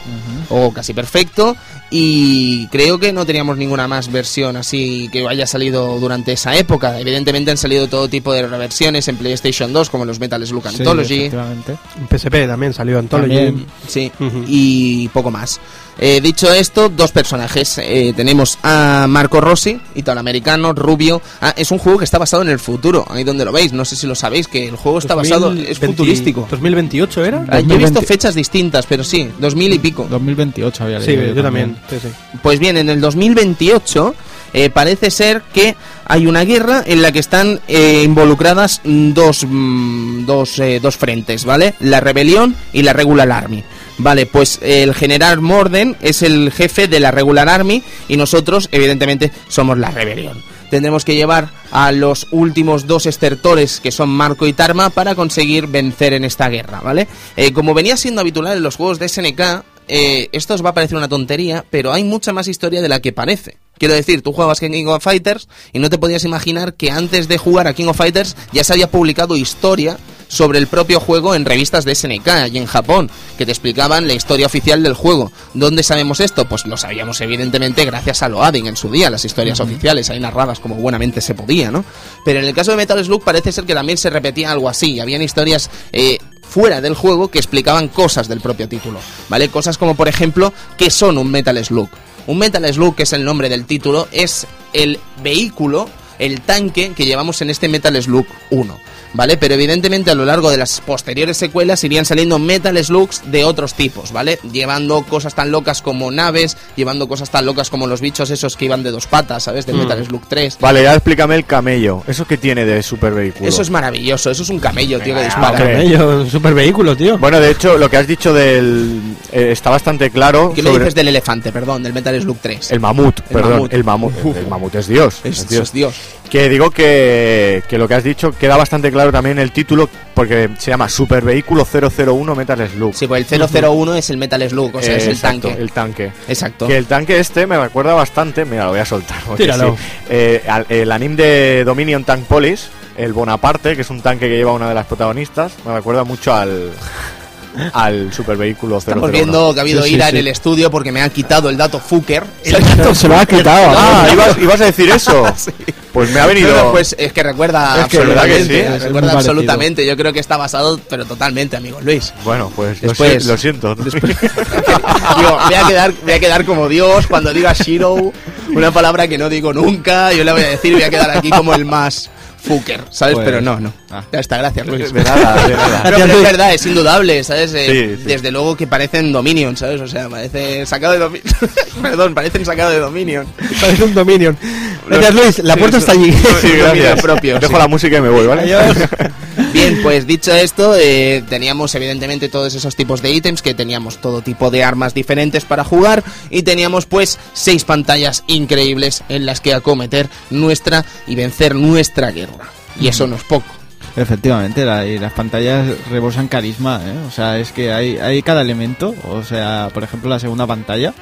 o casi perfecto. y creo que no teníamos ninguna más versión así que haya salido durante esa época. Evidentemente han salido todo tipo de reversiones en PlayStation 2 como los Metal Slug Sí, Anthology. efectivamente. En PSP también salió Anthology. También. Sí, y poco más. Eh, dicho esto, dos personajes. Eh, tenemos a Marco Rossi, italoamericano, rubio. Ah, es un juego que está basado en el futuro, ahí donde lo veis. No sé si lo sabéis, que el juego está basado, es 2020 futurístico. 2028 era? Ah, Yo he visto 2020. fechas distintas, pero sí, 2000 y pico. 2028 había Sí, leído yo también. Sí, sí. Pues bien, en el 2028 eh, parece ser que hay una guerra en la que están eh, involucradas dos, mm, dos, eh, dos frentes, ¿vale? La rebelión y la Regular Army. Vale, pues el general Morden es el jefe de la Regular Army y nosotros, evidentemente, somos la rebelión. Tendremos que llevar a los últimos dos estertores, que son Marco y Tarma, para conseguir vencer en esta guerra, ¿vale? Eh, como venía siendo habitual en los juegos de SNK, eh, esto os va a parecer una tontería, pero hay mucha más historia de la que parece. Quiero decir, tú jugabas King of Fighters y no te podías imaginar que antes de jugar a King of Fighters ya se había publicado historia sobre el propio juego en revistas de SNK y en Japón, que te explicaban la historia oficial del juego. ¿Dónde sabemos esto? Pues lo sabíamos evidentemente gracias a Loading en su día, las historias oficiales ahí narradas como buenamente se podía, ¿no? Pero en el caso de Metal Slug parece ser que también se repetía algo así, habían historias eh, fuera del juego que explicaban cosas del propio título, ¿vale? Cosas como por ejemplo, ¿qué son un Metal Slug? Un Metal Slug, que es el nombre del título, es el vehículo, el tanque que llevamos en este Metal Slug 1. ¿Vale? Pero evidentemente a lo largo de las posteriores secuelas irían saliendo Metal Slugs de otros tipos, ¿vale? Llevando cosas tan locas como naves, llevando cosas tan locas como los bichos esos que iban de dos patas, ¿sabes? De Metal Slug 3. Vale, ya explícame el camello. ¿Eso que tiene de super vehículo? Eso es maravilloso, eso es un camello, tío, que dispara. hombre. Camello, un super vehículo, tío. Bueno, de hecho, lo que has dicho del... eh, está bastante claro ¿Qué me dices del elefante, perdón, del Metal Slug 3? el mamut, El perdón, mamut. el mamut. El, el mamut es Dios. Es, es Dios. es Dios. Que digo que, que lo que has dicho queda bastante claro también en el título porque se llama Super Vehículo 001 Metal Slug. Sí, pues el 001 es el Metal Slug, o sea, Eh, es el exacto, tanque. El tanque. Exacto. Que el tanque este me recuerda bastante, mira, lo voy a soltar. Tíralo. sí. Eh, al- el anime de Dominion Tank Police, el Bonaparte, que es un tanque que lleva una de las protagonistas, me recuerda mucho al al Super Vehículo 001. Estamos viendo que ha habido Sí, ira sí. en el estudio porque me ha quitado el dato Fuker. Se lo ha quitado. <laughs> Ah, ¿ibas, ibas a decir eso. <laughs> Pues me ha venido. No, no, pues es que recuerda Es que verdad que absolutamente. recuerda absolutamente. Yo creo que está basado, pero totalmente, amigo Luis. Bueno, pues lo Después- si- lo, siento. <laughs> Digo, voy a quedar, voy a quedar como Dios cuando diga Shiro, una palabra que no digo nunca. Yo le voy a decir, voy a quedar aquí como el más Fuker, ¿sabes? Pues- pero no, no. Ah. Ya está, gracias, Luis. de nada, de nada. No, pero es verdad, es indudable, ¿sabes? Eh, Sí, sí. Desde luego que parecen Dominion, ¿sabes? O sea, parece sacado de Dominion. <laughs> Perdón, parecen sacado de Dominion. Parece un Dominion. Gracias, Luis. La puerta está allí. Sí, <laughs> gracias. propio, Dejo sí. la música y me voy, ¿vale? Adiós. <laughs> Bien, <laughs> pues dicho esto, eh, teníamos evidentemente todos esos tipos de ítems, que teníamos todo tipo de armas diferentes para jugar y teníamos pues seis pantallas increíbles en las que acometer nuestra y vencer nuestra guerra. Y eso no es poco. Efectivamente, la- y las pantallas rebosan carisma, ¿eh? O sea, es que hay, hay cada elemento. O sea, por ejemplo, la segunda pantalla,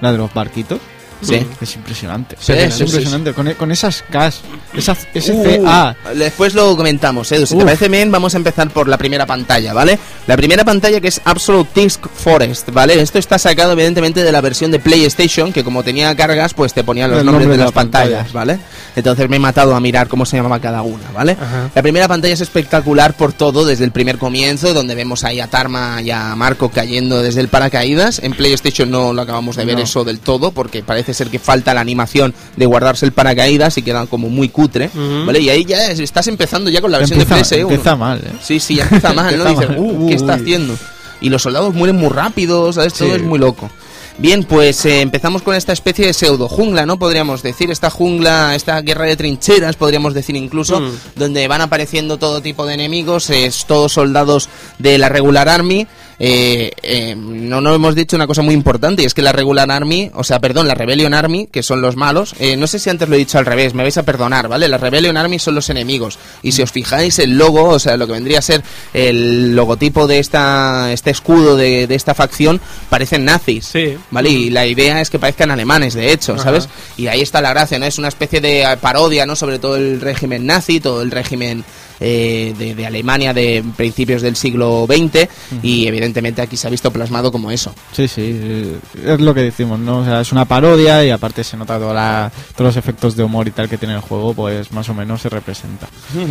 la de los barquitos. Sí. Es impresionante. Sí, es sí, sí, impresionante. Con, e- con esas Ks, esas Uh, SCA. después lo comentamos, Edu. Si te Uf. parece bien, vamos a empezar por la primera pantalla, ¿vale? La primera pantalla que es Absolute Disc Forest, ¿vale? Esto está sacado evidentemente de la versión de PlayStation, que como tenía cargas, pues te ponían los El nombres nombre de de las la pantalla. pantallas, ¿vale? Entonces me he matado a mirar cómo se llamaba cada una, ¿vale? Ajá. La primera pantalla es espectacular por todo, desde el primer comienzo, donde vemos ahí a Tarma y a Marco cayendo desde el paracaídas. En PlayStation no lo acabamos de ver No. eso del todo, porque parece ser que falta la animación de guardarse el paracaídas y queda como muy cutre, Ujú. ¿vale? Y ahí ya es- estás empezando ya con la versión Empieza, de PS1. empieza mal, ¿eh? Sí, sí, ya empieza mal, ¿no? Dices, uh, ¿qué está haciendo? Y los soldados mueren muy rápido, ¿sabes? Todo Sí. es muy loco. Bien, pues eh, empezamos con esta especie de pseudo jungla, ¿no? Podríamos decir, esta jungla, esta guerra de trincheras, podríamos decir incluso, Mm. donde van apareciendo todo tipo de enemigos, es todos soldados de la Regular Army. Eh, eh, no, no hemos dicho una cosa muy importante, y es que la Regular Army, o sea, perdón, la Rebellion Army, que son los malos, eh, no sé si antes lo he dicho al revés, me vais a perdonar, ¿vale? La Rebellion Army son los enemigos, y si os fijáis, el logo, o sea, lo que vendría a ser el logotipo de esta, este escudo de, de esta facción, parecen nazis. Sí. ¿Vale? Y la idea es que parezcan alemanes, de hecho, ¿sabes? Y ahí está la gracia, ¿no? Es una especie de parodia, ¿no? Sobre todo el régimen nazi, todo el régimen eh, de, de Alemania de principios del siglo XX y evidentemente aquí se ha visto plasmado como eso. Sí, sí, eh, es lo que decimos, ¿no? O sea, es una parodia y aparte se nota toda la- todos los efectos de humor y tal que tiene el juego, pues más o menos se representa. <laughs>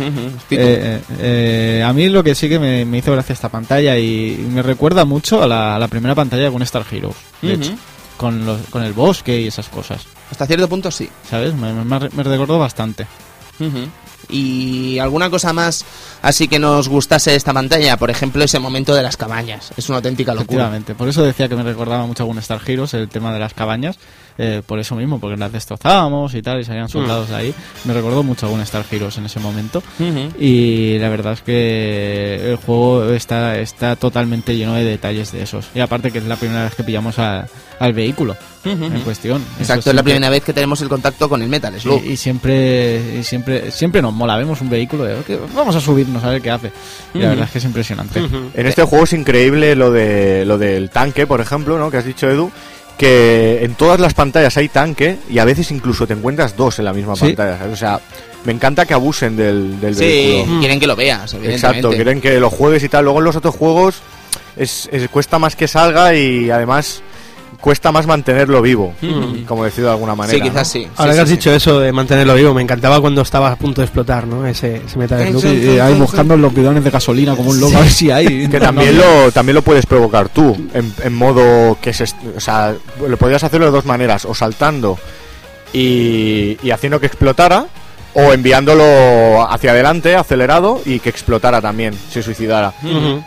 Eh, eh, eh, a mí lo que sí que me, me hizo gracia esta pantalla y me recuerda mucho a la, a la primera pantalla con Star Heroes, de hecho, con, los- con el bosque y esas cosas, Hasta cierto punto sí. ¿sabes? Me, me, me recordó bastante. ¿Y alguna cosa más así que nos gustase de esta pantalla? Por ejemplo, ese momento de las cabañas. Es una auténtica locura. Efectivamente, por eso decía que me recordaba mucho a un Star Heroes el tema de las cabañas, eh, por eso mismo, porque las destrozábamos y tal, y salían soldados Mm. ahí. Me recordó mucho a un Star Heroes en ese momento. Ujú. Y la verdad es que el juego está, está totalmente lleno de detalles de esos. Y aparte que es la primera vez que pillamos a- al vehículo en cuestión. Eso Exacto, es la primera vez que tenemos el contacto con el Metal Slug. Y, y siempre, y siempre, siempre nos mola. Vemos un vehículo, de, "Ok, vamos a subirnos a ver qué hace. Y la verdad es que es impresionante. En este juego es increíble lo de lo del tanque, por ejemplo, ¿no? Que has dicho Edu, que en todas las pantallas hay tanque y a veces incluso te encuentras dos en la misma Sí. pantalla. ¿sabes? O sea, me encanta que abusen del, del Sí, vehículo. quieren que lo veas, evidentemente. Exacto, quieren que lo juegues y tal. Luego en los otros juegos es, es- cuesta más que salga y además cuesta más mantenerlo vivo, como decir de alguna manera. Sí, quizás ¿no? sí. Ahora Sí, que has sí, dicho eso de mantenerlo vivo, me encantaba cuando estaba a punto de explotar, ¿no? Ese, ese Metal Slug. Sí, ahí buscando los bidones de gasolina como un loco, a ver si hay. <laughs> Que también no, lo, también lo puedes provocar tú, en, en modo que se... O sea, lo podrías hacerlo de dos maneras, o saltando y, y haciendo que explotara, o enviándolo hacia adelante, acelerado, y que explotara también, se suicidara. Ujú.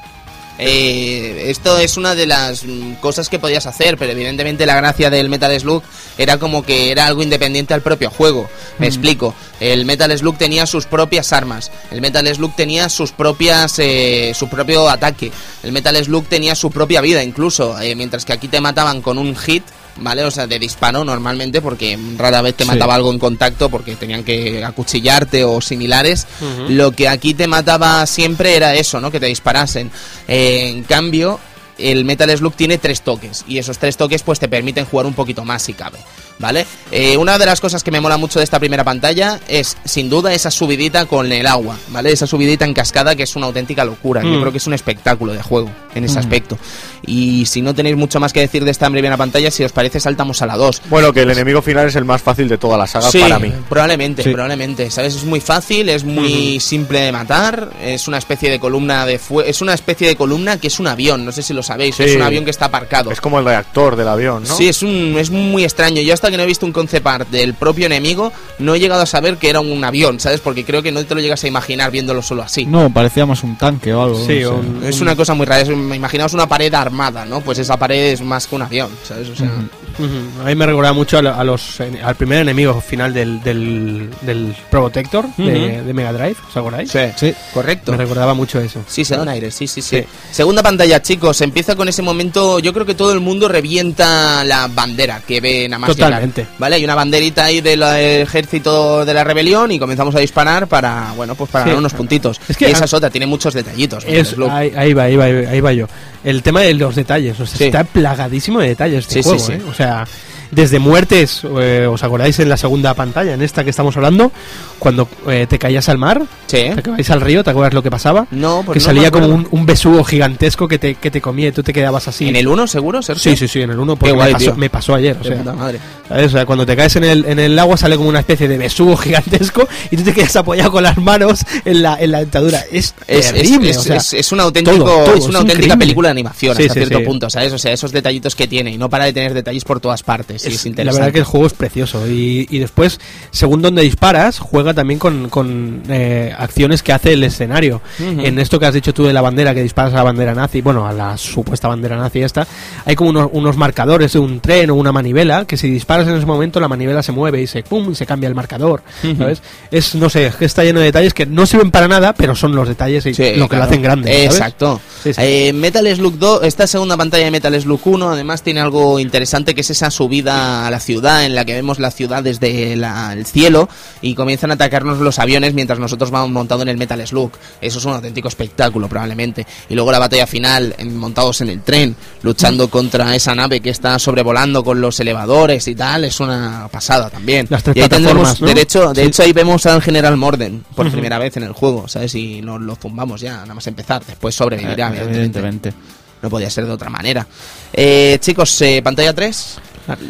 Eh, esto es una de las mm, cosas que podías hacer, pero evidentemente la gracia del Metal Slug era como que era algo independiente al propio juego. Me explico. El Metal Slug tenía sus propias armas. El Metal Slug tenía sus propias, eh, su propio ataque. El Metal Slug tenía su propia vida incluso. eh, mientras que aquí te mataban con un hit. ¿Vale? O sea, de disparo normalmente, porque rara vez te Sí. mataba algo en contacto porque tenían que acuchillarte o similares. Lo que aquí te mataba siempre era eso, ¿no? Que te disparasen. Eh, en cambio, el Metal Slug tiene tres toques y esos tres toques pues te permiten jugar un poquito más si cabe, ¿vale? Eh, una de las cosas que me mola mucho de esta primera pantalla es sin duda esa subidita con el agua, ¿vale? Esa subidita en cascada que es una auténtica locura. Yo Mm. creo que es un espectáculo de juego en ese Mm. aspecto. Y si no tenéis mucho más que decir de esta primera pantalla, si os parece saltamos a la 2. Bueno, que el enemigo final es el más fácil de toda la saga Sí, para mí. probablemente, Sí. probablemente. ¿Sabes? Es muy fácil, es muy simple de matar, es una especie de columna de fue es una especie de columna que es un avión, no sé si lo sabéis, Sí. es un avión que está aparcado. Es como el reactor del avión, ¿no? Sí, es un es muy extraño. Yo hasta que no he visto un concept art del propio enemigo, no he llegado a saber que era un avión, ¿sabes? Porque creo que no te lo llegas a imaginar viéndolo solo así. No, parecía más un tanque o algo. Sí, no sé. o un- Es una cosa muy rara, es, imaginaos una pared armada, ¿no? Pues esa pared es más que un avión, ¿sabes? O sea, Ujú. A mí me recordaba mucho a, a los, al primer enemigo final del, del, del Probotector de, de Mega Drive, ¿os acordáis? Sí. correcto. Me recordaba mucho eso. Sí, se dan aires, sí, sí, sí, Sí. Segunda pantalla, chicos. Empieza con ese momento. Yo creo que todo el mundo revienta la bandera que ve nada más. Totalmente. llegar, ¿Vale? Hay una banderita ahí del ejército de la rebelión y comenzamos a disparar para, bueno, pues para Sí. ganar unos puntitos. Es que y esa a- es otra, tiene muchos detallitos. Es, ahí, ahí va, ahí va, ahí va yo. El tema de los detalles, o sea, Sí. está plagadísimo de detalles este Sí, juego, sí. ¿eh? O sea, desde muertes, eh, ¿os acordáis en la segunda pantalla, en esta que estamos hablando? Cuando eh, te caías al mar, Sí. te caías al río, ¿te acuerdas lo que pasaba? No, pues que no salía como un, un besugo gigantesco que te, que te comía y tú te quedabas así. ¿En el 1 seguro, Sergio? Sí, sí, sí, en el 1, porque guay, me, pasó, tío. me pasó ayer. O sea, madre. ¿sabes? O sea, cuando te caes en el, en el agua sale como una especie de besugo <laughs> gigantesco y tú te quedas apoyado con las manos en la, en la dentadura. Es, Es, terrible. es- o sea, es- es un auténtico, todo, todo, es una auténtica película de animación Sí, hasta sí, cierto punto, ¿sabes? O sea, esos detallitos que tiene y no para de tener detalles por todas partes. Es- es la interesante. verdad que el juego es precioso y, y después según donde disparas juega también con, con, eh, acciones que hace el escenario Ujú. en esto que has dicho tú de la bandera que disparas a la bandera nazi bueno a la supuesta bandera nazi esta hay como unos, unos marcadores de un tren o una manivela que si disparas en ese momento la manivela se mueve y se pum y se cambia el marcador ¿sabes? es no sé es que está lleno de detalles que no sirven para nada pero son los detalles y Sí, lo que claro. lo hacen grande ¿sabes? Exacto. Sí, sí. Eh, Metal Slug Slug 2, esta segunda pantalla de Metal Slug 1, además tiene algo interesante que es esa subida a la ciudad en la que vemos la ciudad desde la- el cielo y comienzan a atacarnos los aviones mientras nosotros vamos montados en el Metal Slug. Eso es un auténtico espectáculo, probablemente. Y luego la batalla final, montados en el tren, luchando contra esa nave que está sobrevolando con los elevadores y tal, es una pasada también. Las tres y ahí tendremos, ¿no? de hecho, de Sí. hecho ahí vemos al General Morden por primera vez en el juego, ¿sabes? Y nos lo zumbamos ya, nada más empezar. Después sobrevivirá, Eh, evidentemente. evidentemente. No podía ser de otra manera. Eh, chicos, eh, pantalla 3.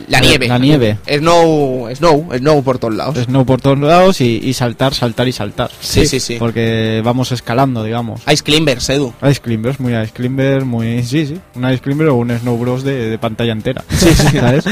La nieve. la nieve. Snow, snow, snow por todos lados. Snow por todos lados y, y saltar, saltar y saltar. Sí, sí, sí. Porque vamos escalando, digamos. Ice Climbers, Edu. Ice Climbers, muy Ice Climber, muy... Sí, sí. Un Ice Climber o un Snow Bros de, de pantalla entera. <laughs> Sí, sí. ¿Sabes?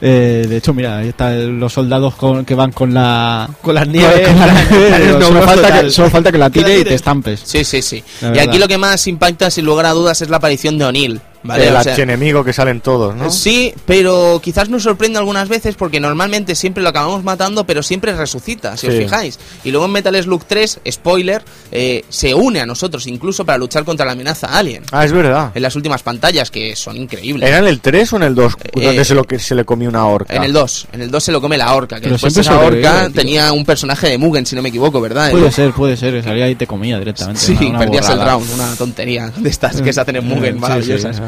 Eh, de hecho, mira, ahí están los soldados con- que van con la... Con las nieves. con la <laughs> nieve, Snow solo, falta que, solo falta que la tire y te estampes. Sí, sí, sí. La Y verdad. aquí lo que más impacta, sin lugar a dudas, es la aparición de O'Neill. ¿Vale? el O sea, archienemigo que salen todos, ¿no? Sí, pero quizás nos sorprende algunas veces porque normalmente siempre lo acabamos matando, pero siempre resucita, si os Sí. fijáis. Y luego en Metal Slug 3, spoiler, eh, se une a nosotros incluso para luchar contra la amenaza alien. Ah, es verdad. En las últimas pantallas, que son increíbles. ¿Era en el 3 o en el 2? Eh, donde se, lo, que se le comió una horca. En el 2, en el 2 se lo come la orca, que Pero después siempre esa orca tío. tenía un personaje de Mugen, si no me equivoco, ¿verdad? Puede ser, puede ser. Salía ahí y te comía directamente. Sí, una- una perdías el borrada. round, una tontería de estas que se hacen en Eh, Mugen, sí, maravillosas. sí, sí.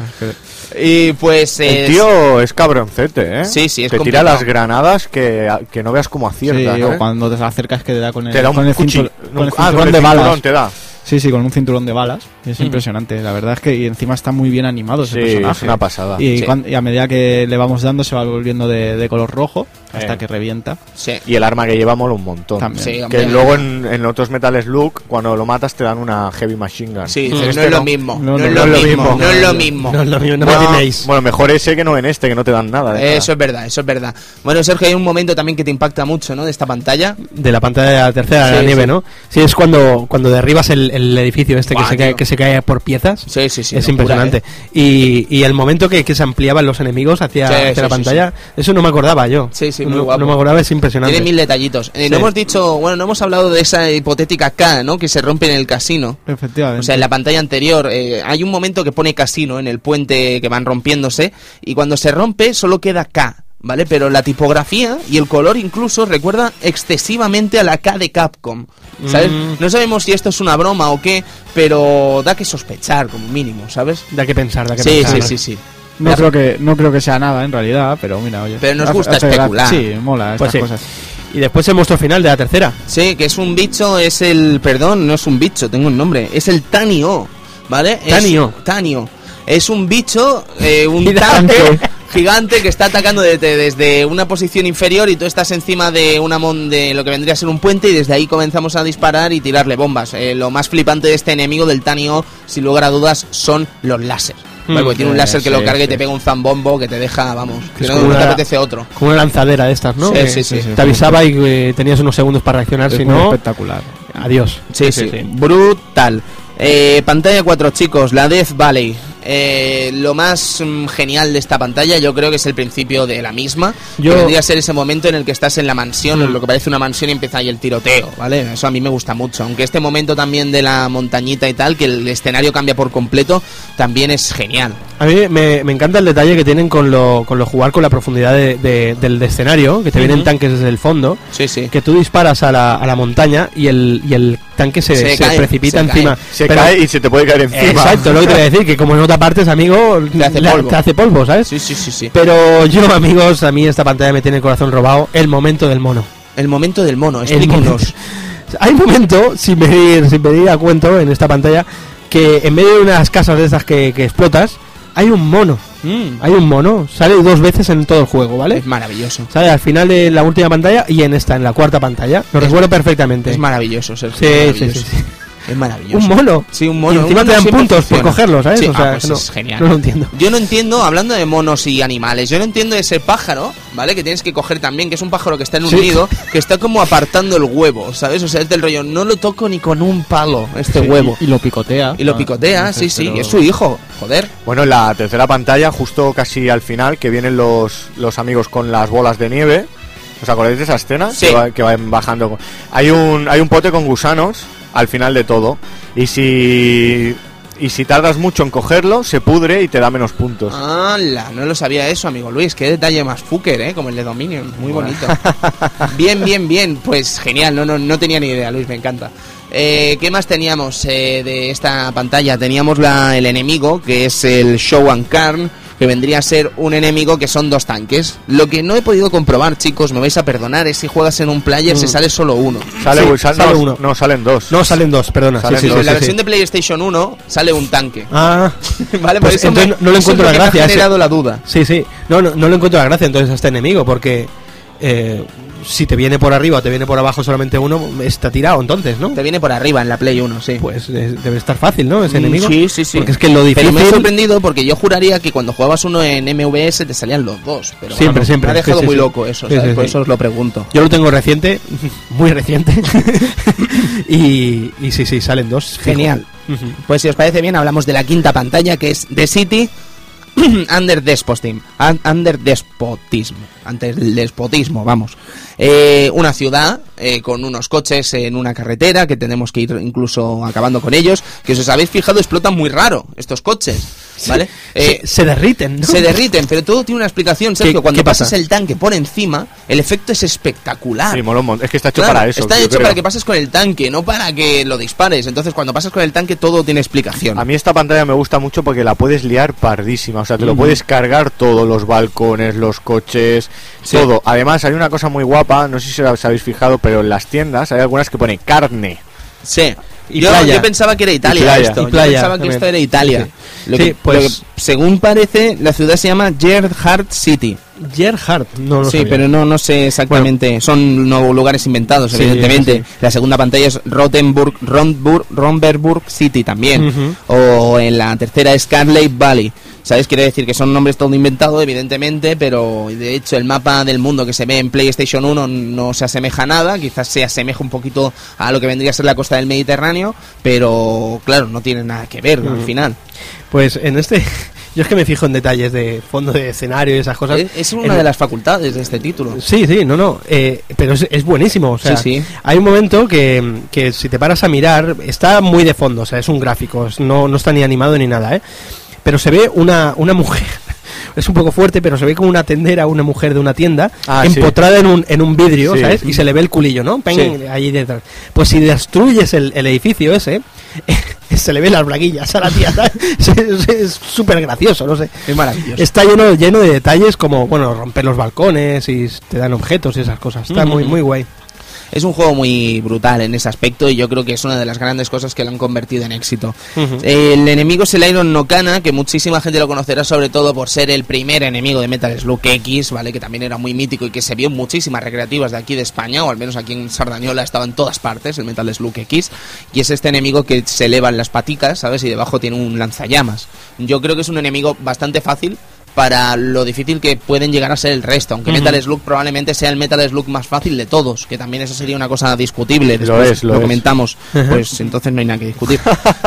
Y pues... eh, El tío es cabroncete, ¿eh? Sí, sí, es Te complicado. tira las granadas que, que no veas cómo acierta. Sí, ¿eh? o cuando te acercas que te da con el, Te da un con el cuchillo. cintur- con el ah, cinturón con el de cinturón balas. te da. Sí, sí, con un cinturón de balas. Es Mm. impresionante. La verdad es que y encima está muy bien animado ese Sí, personaje. es una pasada. Y, Sí. cuan- y a medida que le vamos dando se va volviendo de, de color rojo hasta Eh. que revienta. Sí. Y el arma que lleva mola un montón. También. Sí, Que luego en, en otros Metal Slug, cuando lo matas, te dan una Heavy Machine Gun. Sí, Mm. dices, no Este es lo no. mismo, No, no, es no lo es lo mismo, no es lo mismo. No es lo mismo, no Bueno, mejor ese que no en este, que no te dan nada. de Eso es verdad, eso es verdad. Bueno, Sergio, hay un momento también que te impacta mucho, ¿no? De esta pantalla. De la pantalla tercera de la nieve, sí. ¿no? Sí, es cuando, cuando derribas el, el edificio este Buah, que, se cae, que se cae por piezas. Sí, sí, sí. es locura, impresionante. ¿eh? Y, y el momento que, que se ampliaban los enemigos hacia, hacia la pantalla, eso no me acordaba yo. Sí, sí, muy guapo. no me acordaba, es impresionante. Tiene mil detallitos. Eh, Sí. No hemos dicho, bueno, no hemos hablado de esa hipotética K, ¿no? Que se rompe en el casino. Efectivamente. O sea, en la pantalla anterior eh, hay un momento que pone casino en el puente que van rompiéndose y cuando se rompe solo queda K, ¿vale? Pero la tipografía y el color incluso recuerda excesivamente a la K de Capcom, ¿sabes? Mm. No sabemos si esto es una broma o qué, pero da que sospechar como mínimo, ¿sabes? Da que pensar, da que Sí, pensar. sí, sí, sí. No, creo que, no creo que sea nada en realidad, pero mira, oye. Pero nos gusta hace especular. Sí, mola Pues estas sí. cosas. Y después el monstruo final de la tercera. Sí, que es un bicho, es el... Perdón, no es un bicho, tengo un nombre. Es el Tanio, ¿vale? Es- Tanio. Tanio. Es un bicho, eh, un Gigante. tanque gigante que está atacando desde, desde una posición inferior y tú estás encima de una mon de lo que vendría a ser un puente y desde ahí comenzamos a disparar y tirarle bombas. Eh, lo más flipante de este enemigo del Tanio, sin lugar a dudas, son los láser. Vale, porque tiene un eh, láser que sí, lo carga y te sí. pega un zambombo que te deja, vamos, que Es no, te una- apetece otro. Como una lanzadera de estas, ¿no? Sí, Que sí, sí. Te avisaba y eh, tenías unos segundos para reaccionar, Es si no, espectacular. adiós. Sí, sí, brutal. Eh, pantalla 4, chicos, la Death Valley. Eh, lo más mm, genial de esta pantalla yo creo que es el principio de la misma. Yo- Que vendría a ser ese momento en el que estás en la mansión, Mm. en lo que parece una mansión y empieza ahí el tiroteo, ¿vale? Eso a mí me gusta mucho. Aunque este momento también de la montañita y tal, que el escenario cambia por completo, también es genial. A mí me, me encanta el detalle que tienen con lo, con lo jugar con la profundidad de- de- del escenario, que te vienen tanques desde el fondo, Sí, sí. que tú disparas a la, a la montaña y el, y el tanque se, Se se cae, precipita se encima. Se Pero- cae y se te puede caer encima. Exacto, lo que te voy a decir, que como en otra parte, amigo, Te hace la- polvo. te hace polvo, ¿sabes? Sí, sí, sí, sí. Pero yo, amigos, a mí esta pantalla me tiene el corazón robado. El momento del mono. El momento del mono, El explíquenos. Hay un momento, sin pedir, sin pedir a cuento en esta pantalla, que en medio de unas casas de esas que, que explotas, hay un mono. Mm, Hay un mono. Sale dos veces en todo el juego, ¿vale? es maravilloso. Sale al final de la última pantalla y en esta, en la cuarta pantalla. Lo Es- recuerdo perfectamente. Es maravilloso, Sergio. Sí, es sí, maravilloso. sí, sí. Es maravilloso. Un mono. Sí, un Y mono. encima Un te dan mono puntos por funciona. cogerlo, ¿sabes? Sí, O sea, ah, pues no, es genial. no lo entiendo. Yo no entiendo, hablando de monos y animales, yo no entiendo ese pájaro, ¿vale? Que tienes que coger también, que es un pájaro que está en un Sí. nido, que está como apartando el huevo, ¿sabes? O sea, es del rollo, no lo toco ni con un palo, este Sí, huevo. Y, y lo picotea. Y lo Ah, picotea, sé, sí, sí, pero- es su hijo, joder. Bueno, en la tercera pantalla, justo casi al final, que vienen los, los amigos con las bolas de nieve. ¿Os acordáis de esa escena? Sí. Que, va- que van bajando. Hay un, hay un pote con gusanos al final de todo. Y si. y si tardas mucho en cogerlo, se pudre y te da menos puntos. ¡Hala! No lo sabía eso, amigo Luis. Qué detalle más fucker, ¿eh? Como el de Dominion. Muy bonito. <laughs> bien, bien, bien. Pues genial. No, no, no tenía ni idea, Luis. Me encanta. Eh, ¿Qué más teníamos eh, de esta pantalla? Teníamos la, el enemigo, que es el Showan Karn, que vendría a ser un enemigo que son dos tanques. Lo que no he podido comprobar, chicos, me vais a perdonar, es si juegas en un player se sale solo uno. Sale, Sí, sal- sale no, uno. no, salen dos. No, salen dos, perdona. Salen sí, sí, dos. en la sí, versión sí. de PlayStation 1 sale un tanque. Ah, <laughs> ¿Vale? Pues Por eso entonces me- no le encuentro la que me ha gracia, ese- generado la duda. sí, sí. No, no, no le encuentro la gracia entonces a este enemigo, porque eh, si te viene por arriba o te viene por abajo solamente uno, está tirado entonces, ¿no? Te viene por arriba en la Play 1, sí. Pues eh, debe estar fácil, ¿no? Ese Mm, enemigo. Sí, sí, sí. Porque es que lo difícil... Pero me ha sorprendido porque yo juraría que cuando jugabas uno en MVS te salían los dos. Pero Siempre, bueno, siempre. Me ha dejado Sí, muy sí. loco eso, Sí, ¿sabes? sí, Por eso os lo pregunto. Yo lo tengo reciente, <laughs> muy reciente. <laughs> y, y sí, sí, salen dos. Genial. Pues si os parece bien, hablamos de la quinta pantalla que es The City <clears throat> Under Despotism. Un- Under Despotism. Despotismo, vamos. Eh, una ciudad eh, con unos coches en una carretera que tenemos que ir incluso acabando con ellos. Que si os habéis fijado, explotan muy raro estos coches. ¿Vale? Eh, se, se derriten, ¿no? Se derriten, pero todo tiene una explicación, Sergio. ¿Qué- Cuando qué pasa? pasas el tanque por encima, el efecto es espectacular. Sí, mon- Es que está hecho Claro, para eso. Está hecho creo. para que pases con el tanque, no para que lo dispares. Entonces, cuando pasas con el tanque, todo tiene explicación. A mí esta pantalla me gusta mucho porque la puedes liar pardísima. O sea, te lo puedes cargar todo: los balcones, los coches, Sí. todo. Además, hay una cosa muy guapa, no sé si os habéis fijado, pero en las tiendas hay algunas que pone carne. Sí. Y yo, playa. yo pensaba que era Italia playa. esto. Y Yo pensaba que también. esto era Italia. Sí. Lo, Sí, que, pues- lo que, según parece, la ciudad se llama Gerhard City. Gerhard, no lo sí, sabía. pero no, no sé exactamente. Son no, lugares inventados, Sí, evidentemente. sí. La segunda pantalla es Rothenburg, Ronburg, Ronberburg City también. O en la tercera es Carley Valley. ¿Sabes? Quiere decir que son nombres todo inventados, evidentemente, pero de hecho el mapa del mundo que se ve en PlayStation 1 no se asemeja a nada, quizás se asemeja un poquito a lo que vendría a ser la costa del Mediterráneo, pero claro, no tiene nada que ver al Mm. final. Pues en este... <laughs> Yo es que me fijo en detalles de fondo de escenario y esas cosas. Es, es una En- de las facultades de este título. Sí, sí, no, no, eh, pero es, es buenísimo. O sea, Sí, sí. Hay un momento que, que si te paras a mirar, está muy de fondo, o sea, es un gráfico, no, no está ni animado ni nada, ¿eh? Pero se ve una, una mujer, <laughs> es un poco fuerte, pero se ve como una tendera, una mujer de una tienda, Ah, sí. empotrada en, un, en un vidrio, Sí. ¿sabes? Y se le ve el culillo, ¿no? Peng. Allí detrás. Pues si destruyes el, el edificio ese, <laughs> se le ven las braguillas a la tía, ¿sabes? <laughs> Es- Es súper gracioso, no sé. Es maravilloso. Está lleno, lleno de detalles como, bueno, romper los balcones y te dan objetos y esas cosas. Está muy, muy guay. Es un juego muy brutal en ese aspecto y yo creo que es una de las grandes cosas que lo han convertido en éxito. El enemigo es el Iron Nokana, que muchísima gente lo conocerá sobre todo por ser el primer enemigo de Metal Slug X, ¿vale? Que también era muy mítico y que se vio en muchísimas recreativas de aquí de España, o al menos aquí en Sardañola estaba en todas partes, el Metal Slug X. Y es este enemigo que se elevan las paticas, ¿sabes? Y debajo tiene un lanzallamas. Yo creo que es un enemigo bastante fácil para lo difícil que pueden llegar a ser el resto, aunque Metal Slug probablemente sea el Metal Slug más fácil de todos, que también eso sería una cosa discutible, Lo después es, lo es. comentamos, <laughs> pues entonces no hay nada que discutir.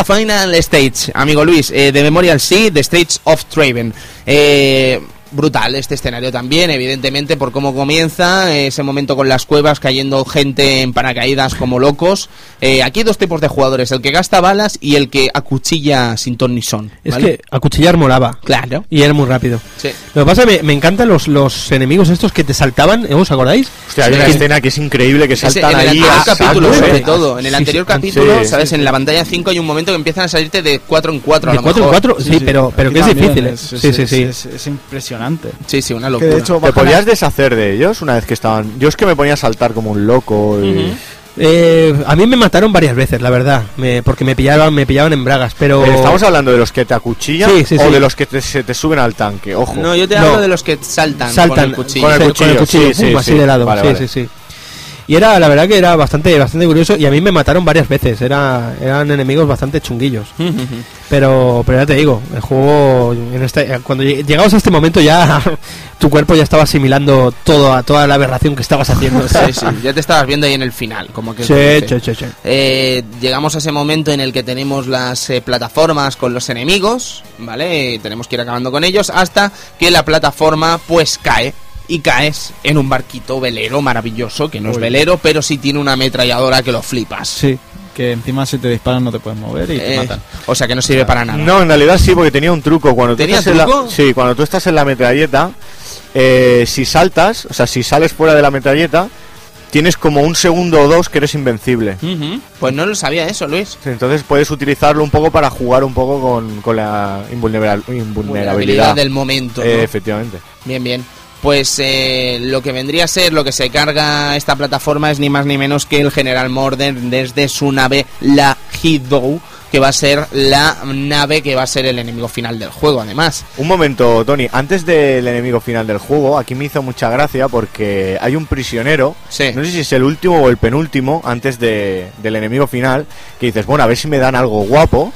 Final Stage, amigo Luis, eh, de Memorial Sea, The Stage of Traven. Eh, brutal este escenario también, evidentemente, por cómo comienza, eh, ese momento con las cuevas cayendo gente en paracaídas como locos. Eh, aquí hay dos tipos de jugadores, el que gasta balas y el que acuchilla sin ton ni son. Es que acuchillar molaba. Claro. Y era muy rápido. Sí. Lo que pasa es que me, me encantan los, los enemigos estos que te saltaban, ¿eh? ¿os acordáis? Hostia, hay una Que- escena que es increíble que Ese- saltan en el ahí. anterior a capítulo, saco, sobre ¿eh? todo. En el Sí, anterior sí, capítulo, sí, ¿sabes? sí. En la pantalla 5 hay un momento que empiezan a salirte de 4 en 4 a De lo 4 en mejor. 4, sí, pero, pero que es difícil. es- sí, es- sí, sí. Es, es impresionante. Sí, sí, una Que locura. de hecho ¿Te podías deshacer de ellos una vez que estaban? Yo es que me ponía a saltar como un loco. y- Eh, a mí me mataron varias veces, la verdad, me- porque me pillaban, me pillaban en bragas, pero... Eh, ¿Estamos hablando de los que te acuchillan Sí, sí, o de los que te- se te suben al tanque? Ojo. No, yo te No. hablo de los que saltan, saltan con el cuchillo. Con el cuchillo, cuchillo, sí, sí, pum, así sí. de lado, Vale, sí, vale. sí, sí. Y era, la verdad que era bastante, bastante curioso y a mí me mataron varias veces, era, eran enemigos bastante chunguillos. <laughs> Pero, pero ya te digo, el juego, en este, cuando lleg- llegabas a este momento ya <laughs> tu cuerpo ya estaba asimilando todo, a toda la aberración que estabas haciendo. <laughs> Sí, sí, ya te estabas viendo ahí en el final, como que Sí, sí, sí. Eh, llegamos a ese momento en el que tenemos las eh, plataformas con los enemigos, ¿vale? Tenemos que ir acabando con ellos hasta que la plataforma pues cae. Y caes en un barquito velero maravilloso, que no es velero, pero sí tiene una ametralladora que lo flipas. Sí. que encima si te disparan no te puedes mover y te Eh, matan. o sea que no sirve para nada. No, en realidad sí, porque tenía un truco. Cuando tú ¿Tenía estás en la- truco? sí, cuando tú estás en la metralleta, eh, si saltas, o sea, si sales fuera de la metralleta, tienes como un segundo o dos que eres invencible. Pues no lo sabía eso, Luis. Entonces puedes utilizarlo un poco para jugar un poco con, con la invulnera- invulnerabilidad. Vulnerabilidad del momento. ¿no? Eh, efectivamente. Bien, bien. Pues eh, lo que vendría a ser, lo que se carga esta plataforma es ni más ni menos que el General Morden desde su nave, la Hidou, que va a ser la nave que va a ser el enemigo final del juego, además. Un momento, Tony. Antes del enemigo final del juego, aquí me hizo mucha gracia porque hay un prisionero. Sí. No sé si es el último o el penúltimo antes de- del enemigo final. Que dices, bueno, a ver si me dan algo guapo.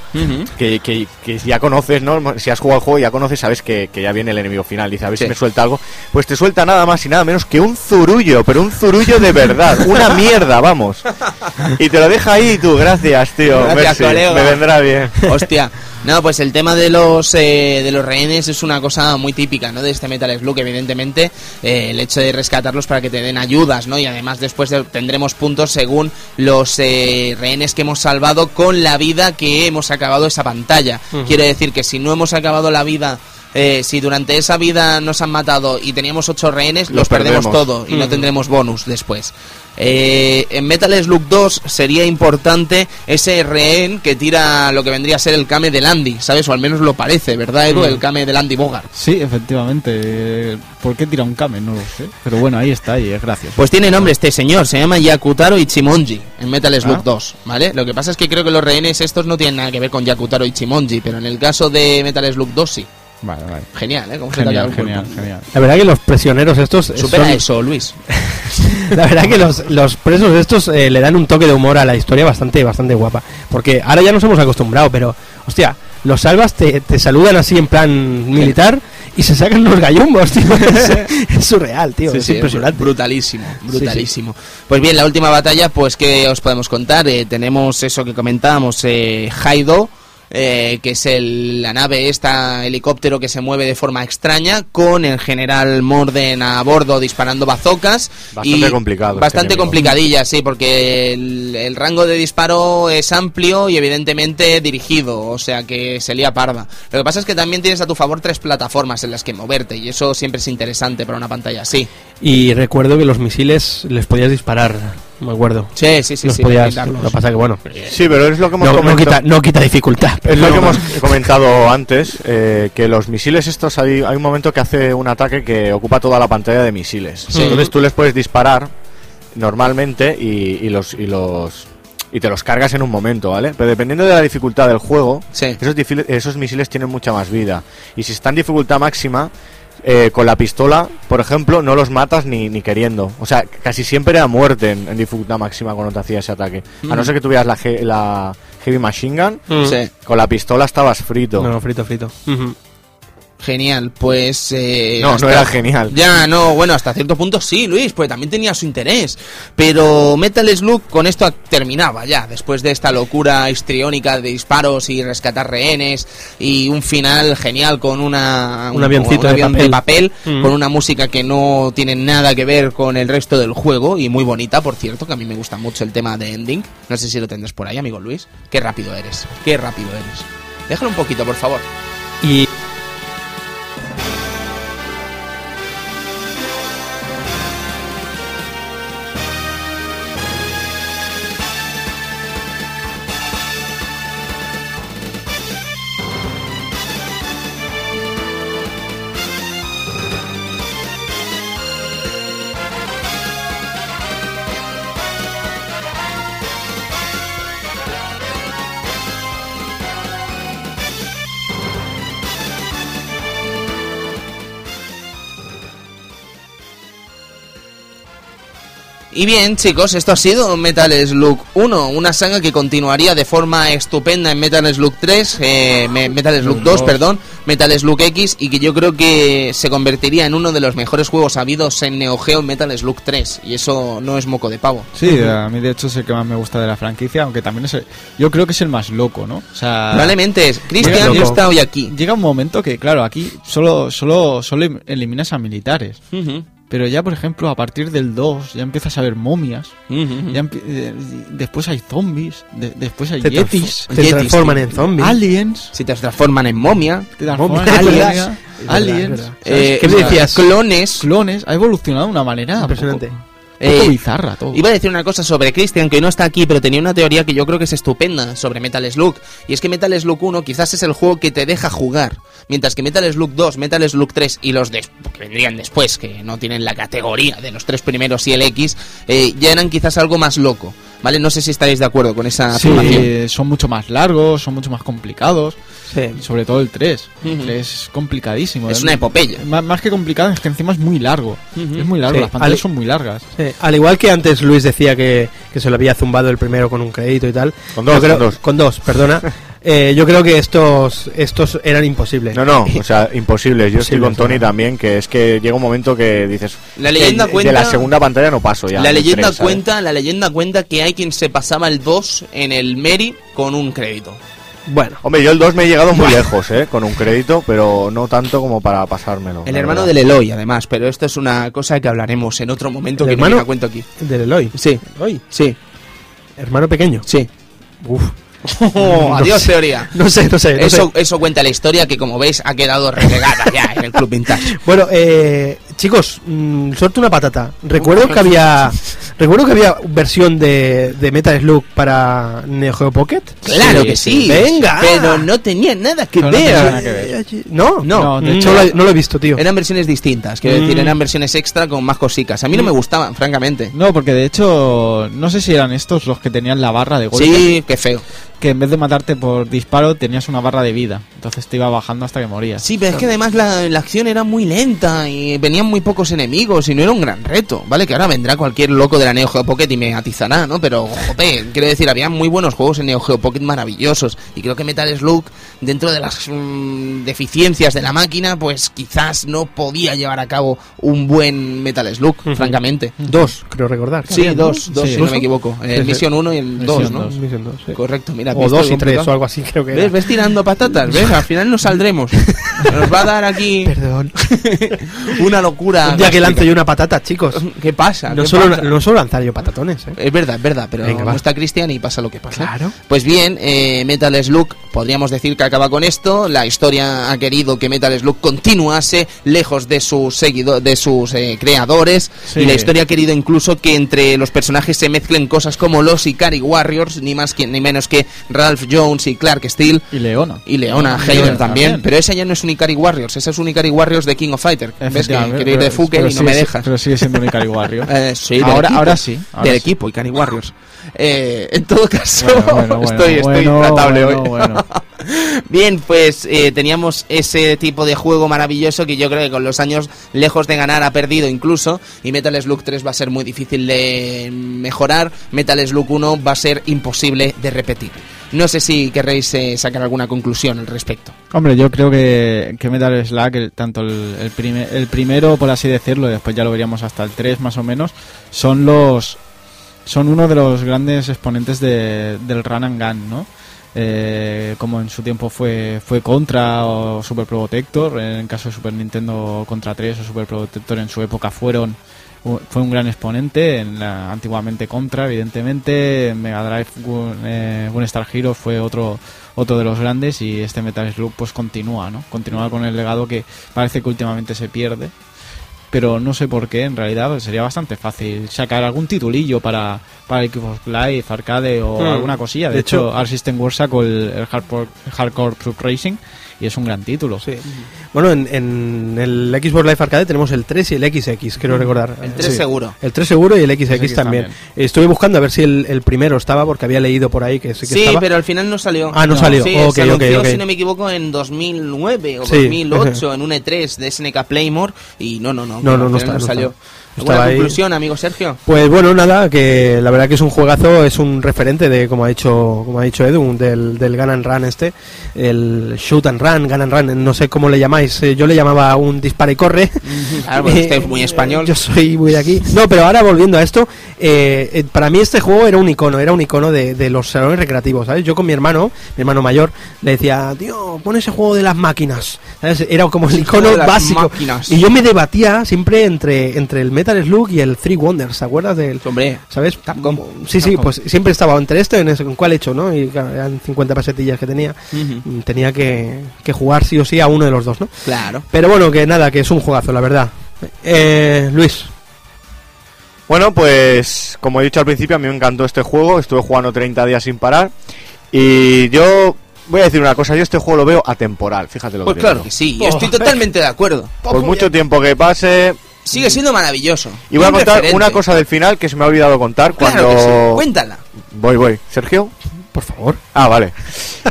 Que, que- que ya conoces, ¿no? Si has jugado el juego, ya conoces, sabes que, que ya viene el enemigo final. Dice, a ver Sí. si me suelta algo. Pues te suelta nada más y nada menos que un zurullo, pero un zurullo de verdad. Una mierda, vamos. Y te lo deja ahí tú, gracias, tío. Gracias, merci, colega. Me vendrá bien. <laughs> Hostia. No, pues el tema de los eh, de los rehenes es una cosa muy típica, ¿no? De este Metal Slug, evidentemente, eh, el hecho de rescatarlos para que te den ayudas, ¿no? Y además después de- tendremos puntos según los eh, rehenes que hemos salvado con la vida que hemos acabado esa pantalla. Quiere decir que si no hemos acabado la vida eh, si durante esa vida nos han matado y teníamos ocho rehenes, los, Los perdemos, perdemos. todo y no tendremos bonus después. Eh, en Metal Slug 2 sería importante ese rehén que tira lo que vendría a ser el Kame del Andy, ¿sabes? O al menos lo parece, ¿verdad, Edu? El Kame del Andy Bogart. Sí, efectivamente. ¿Por qué tira un Kame? No lo sé. Pero bueno, ahí está y es gracioso. Pues tiene nombre este señor, se llama Yakutaro Ichimonji en Metal Slug Ah. 2, ¿vale? Lo que pasa es que creo que los rehenes estos no tienen nada que ver con Yakutaro Ichimonji, pero en el caso de Metal Slug 2 sí. Vale, vale. Genial, ¿eh? ¿Cómo se Genial, genial. La verdad que los prisioneros estos... Supera son- eso, Luis. <laughs> La verdad que los, los presos estos eh, le dan un toque de humor a la historia bastante bastante guapa. Porque ahora ya nos hemos acostumbrado, pero, hostia, los salvas, te, te saludan así en plan militar y se sacan los gallumbos, tío. <laughs> Es, es surreal, tío. Sí, es sí, impresionante. Brutalísimo, brutalísimo. Pues bien, la última batalla, pues que os podemos contar. Eh, tenemos eso que comentábamos, eh, Haido, eh, que es el- la nave, esta helicóptero que se mueve de forma extraña, con el general Morden a bordo disparando bazocas. Bastante complicado este Bastante complicadilla, sí, porque el, el rango de disparo es amplio y evidentemente dirigido, o sea que se lía parda. Lo que pasa es que también tienes a tu favor tres plataformas en las que moverte y eso siempre es interesante para una pantalla así. Y recuerdo que los misiles les podías disparar, me acuerdo. Sí, sí, sí, los sí. podías, lo que pasa que bueno, Sí, pero es lo que hemos no, no comentado. quita, no quita dificultad. Es lo que hemos comentado antes, eh, que los misiles estos hay, hay un momento que hace un ataque que ocupa toda la pantalla de misiles. Sí. Entonces tú les puedes disparar normalmente y, y los y los y te los cargas en un momento, ¿vale? Pero dependiendo de la dificultad del juego, Sí. esos, esos misiles tienen mucha más vida. Y si están en dificultad máxima, eh, con la pistola, por ejemplo, no los matas ni, ni queriendo. O sea, casi siempre era muerte en, en dificultad máxima cuando te hacía ese ataque. A no Mm. ser que tuvieras la, he- la Heavy Machine Gun, Mm. Con la pistola estabas frito. No, no, frito, frito. Genial, pues... eh, No, no era genial. Ya, no, bueno, hasta cierto punto sí, Luis, pues también tenía su interés. Pero Metal Slug con esto terminaba ya, después de esta locura histriónica de disparos y rescatar rehenes y un final genial con una, Un avioncito de avión papel. Mm. con una música que no tiene nada que ver con el resto del juego y muy bonita, por cierto, que a mí me gusta mucho el tema de ending. No sé si lo tendrás por ahí, amigo Luis. Qué rápido eres, qué rápido eres. Déjalo un poquito, por favor. Y Y bien, chicos, esto ha sido Metal Slug 1, una saga que continuaría de forma estupenda en Metal Slug 3, eh, me- Metal Slug 2, perdón, Metal Slug X, y que yo creo que se convertiría en uno de los mejores juegos habidos en Neo Geo en Metal Slug 3, y eso no es moco de pavo. Sí, a mí de hecho es el que más me gusta de la franquicia, aunque también es el, yo creo que es el más loco, ¿no? O sea, Probablemente es. Cristian no está hoy aquí. llega un momento que, claro, aquí solo, solo, solo eliminas a militares. Ujú. Pero ya, por ejemplo, a partir del 2 ya empiezas a ver momias. Ujú. ya empie- eh, después hay zombies. de- después hay Te, yetis. te Yetis, transforman sí. en zombies. Aliens. Si te transforman en momia. Te transforman Momias. en Aliens. aliens. Aliens, eh, ¿Qué me decías? Clones. Clones. Ha evolucionado de una manera. Impresionante. Poco, poco Eh, bizarra todo. Iba a decir una cosa sobre Christian, que no está aquí, pero tenía una teoría que yo creo que es estupenda sobre Metal Slug. Y es que Metal Slug 1 quizás es el juego que te deja jugar. Mientras que Metal Slug 2, Metal Slug 3 y los des- que vendrían después, que no tienen la categoría de los tres primeros y el X, eh, ya eran quizás algo más loco. ¿Vale? No sé si estaréis de acuerdo con esa Sí, afirmación. son mucho más largos, son mucho más complicados. Sí. Sobre todo el 3. Ujú. El 3 es complicadísimo. Es eh. una epopeya. Má- Más que complicado, es que encima es muy largo. Es muy largo, Sí, las pantallas son muy largas. Sí, Al igual que antes Luis decía que, que se lo había zumbado el primero con un crédito y tal. Con dos, creo- con dos. Con dos, perdona. <laughs> Eh, yo creo que estos estos eran imposibles. No, no, o <laughs> sea, imposible. Yo estoy con Tony también, que es que llega un momento que dices. La leyenda de, cuenta- De la segunda pantalla no paso ya. la leyenda tres, ¿sabes? cuenta, la leyenda cuenta que hay quien se pasaba el 2 en el Meri con un crédito. Bueno, Hombre, yo el 2 me he llegado muy lejos, ¿eh? Con un crédito, pero no tanto como para pasármelo. El hermano verdad. del Eloy, además, pero esto es una cosa que hablaremos en otro momento ¿El que hermano? no me cuento aquí. del Eloy. Sí, Eloy. sí, Hermano pequeño. sí. Uf. <laughs> adiós, sé. teoría. No sé, no sé. no Eso, sé. eso cuenta la historia que, como veis, ha quedado relegada ya en el Club Vintage. <laughs> Bueno, eh, chicos, mm, suelto una patata. Recuerdo que había recuerdo que había versión de, de Metal Slug para Neo Geo Pocket. Claro que sí. Venga. Pero no tenía nada que no ver. tenía nada que ver. No, No, No, de Mm, hecho- no, lo, no lo he visto, tío. Eran versiones distintas, quiero decir, Mm. eran versiones extra con más cosicas. A mí no me gustaban, francamente. No, porque de hecho, no sé si eran estos los que tenían la barra de golpe. Sí, qué feo. Que en vez de matarte por disparo, tenías una barra de vida. Entonces te iba bajando hasta que morías. Sí, pero es que además la, la acción era muy lenta y venían muy pocos enemigos y no era un gran reto, ¿vale? Que ahora vendrá cualquier loco de la Neo Geo Pocket y me atizará, ¿no? Pero, joder, quiero decir, había muy buenos juegos en Neo Geo Pocket maravillosos y creo que Metal Slug, dentro de las mm, deficiencias de la máquina, pues quizás no podía llevar a cabo un buen Metal Slug, francamente. Dos, creo recordar. Sí, Había, ¿no? dos, dos, Sí. si no me equivoco. El. Misión 1 y el Misión 2, ¿no? dos. Correcto, mira. O ¿viste dos y tres o algo así, creo que ¿Ves? era. ¿Ves tirando patatas? ¿Ves? Al final no <laughs> saldremos. Nos va a dar aquí Perdón. <laughs> una locura. Un día que lance yo una patata, chicos. ¿Qué pasa? No ¿Qué solo, pasa? no solo lanzar yo patatones, ¿eh? Es verdad, es verdad, pero Venga, no va. está Cristian y pasa lo que pasa. Claro. Pues bien, eh, Metal Slug, podríamos decir que acaba con esto. La historia ha querido que Metal Slug continuase lejos de sus seguidores, de sus eh, creadores. Sí. Y la historia ha querido incluso que entre los personajes se mezclen cosas como los Ikari Warriors, ni más que, ni menos que Ralph Jones y Clark Steel. Y Leona. Y Leona Leona también. Pero esa ya no es un Ikari Warriors, esa es un Ikari Warriors de King of Fighter. ¿Ves que quiero ir de Fuken y no me dejas? Pero sigue siendo un Ikari Warrior. <laughs> Eh, sí, Ahora- equipo. ahora sí, ahora del sí. equipo, Ikari Warriors. Eh, en todo caso, Bueno, bueno, <laughs> bueno, estoy, estoy intratable hoy. <laughs> Bien, pues eh, teníamos ese tipo de juego maravilloso que yo creo que con los años, lejos de ganar, ha perdido incluso. Y Metal Slug 3 va a ser muy difícil de mejorar. Metal Slug 1 va a ser imposible de repetir. No sé si querréis eh, sacar alguna conclusión al respecto. Hombre, yo creo que, que Metal Slug, el- tanto el, el, prime- el primero, por así decirlo, y después ya lo veríamos hasta el 3 más o menos, son los son uno de los grandes exponentes de- del run and gun, ¿no? Eh, como en su tiempo fue, fue Contra o Super Protector, en el caso de Super Nintendo Contra 3 o Super Protector en su época fueron fue un gran exponente, en la, antiguamente Contra, evidentemente, en Mega Drive Gun- eh, Gunstar Hero fue otro otro de los grandes y este Metal Slug pues continúa, ¿no? Continúa con el legado que parece que últimamente se pierde, pero no sé por qué, en realidad pues, sería bastante fácil sacar algún titulillo para, para el Xbox Live, Arcade o Hmm. alguna cosilla. De, De hecho, hecho- Art System Works sacó el, el Hardcore, Hardcore Truck Racing y es un gran título. Sí. Bueno, en, en el Xbox Live Arcade tenemos el 3 y el XX, creo recordar. El 3 Sí. seguro. El 3 seguro y el XX, XX también. también. Estuve buscando a ver si el, el primero estaba, porque había leído por ahí que sí que Sí, estaba. pero al final no salió. Ah, no salió. Sí, Ok, se anunció, ok. si no me equivoco, en 2009 o Sí. 2008 <laughs> en un E3 de SNK Playmore y no, no, no. No, no, no final está- no salió. está. ¿Alguna Estaba ahí. conclusión, amigo Sergio? Pues bueno, nada, que la verdad que es un juegazo, es un referente de, como ha dicho, como ha dicho Edu, del, del Gun and Run este, el Shoot and Run, Gun and Run, no sé cómo le llamáis, eh, yo le llamaba un dispara y corre. <laughs> Claro, Eh, <laughs> usted es muy español. Yo soy muy de aquí. No, pero ahora volviendo a esto, eh, eh, para mí este juego era un icono, era un icono de, de los salones recreativos, ¿sabes? Yo con mi hermano, mi hermano mayor, le decía, tío, pon ese juego de las máquinas, ¿sabes? Era como el icono básico. máquinas. Y yo me debatía siempre entre, entre el Metal Slug y el Three Wonders, ¿te acuerdas del...? Hombre, ¿Sabes? Capcom. Sí, sí, Capcom. pues siempre estaba entre este en ese, en cuál hecho, ¿no? Y claro, eran 50 pesetillas que tenía. Mm, Tenía que, que jugar sí o sí a uno de los dos, ¿no? claro. Pero bueno, que nada, que es un juegazo, la verdad. Eh, Luis, Bueno, pues como he dicho al principio, a mí me encantó este juego. Estuve jugando 30 días sin parar. Y yo voy a decir una cosa: yo este juego lo veo atemporal. Fíjate lo Pues que te claro digo. que sí, estoy totalmente de acuerdo. Por mucho tiempo que pase. Sigue siendo maravilloso. Y voy a contar referente. una cosa del final que se me ha olvidado contar Claro cuando. que sí, Cuéntala. Voy, voy. Sergio. por favor. Ah, vale. <laughs>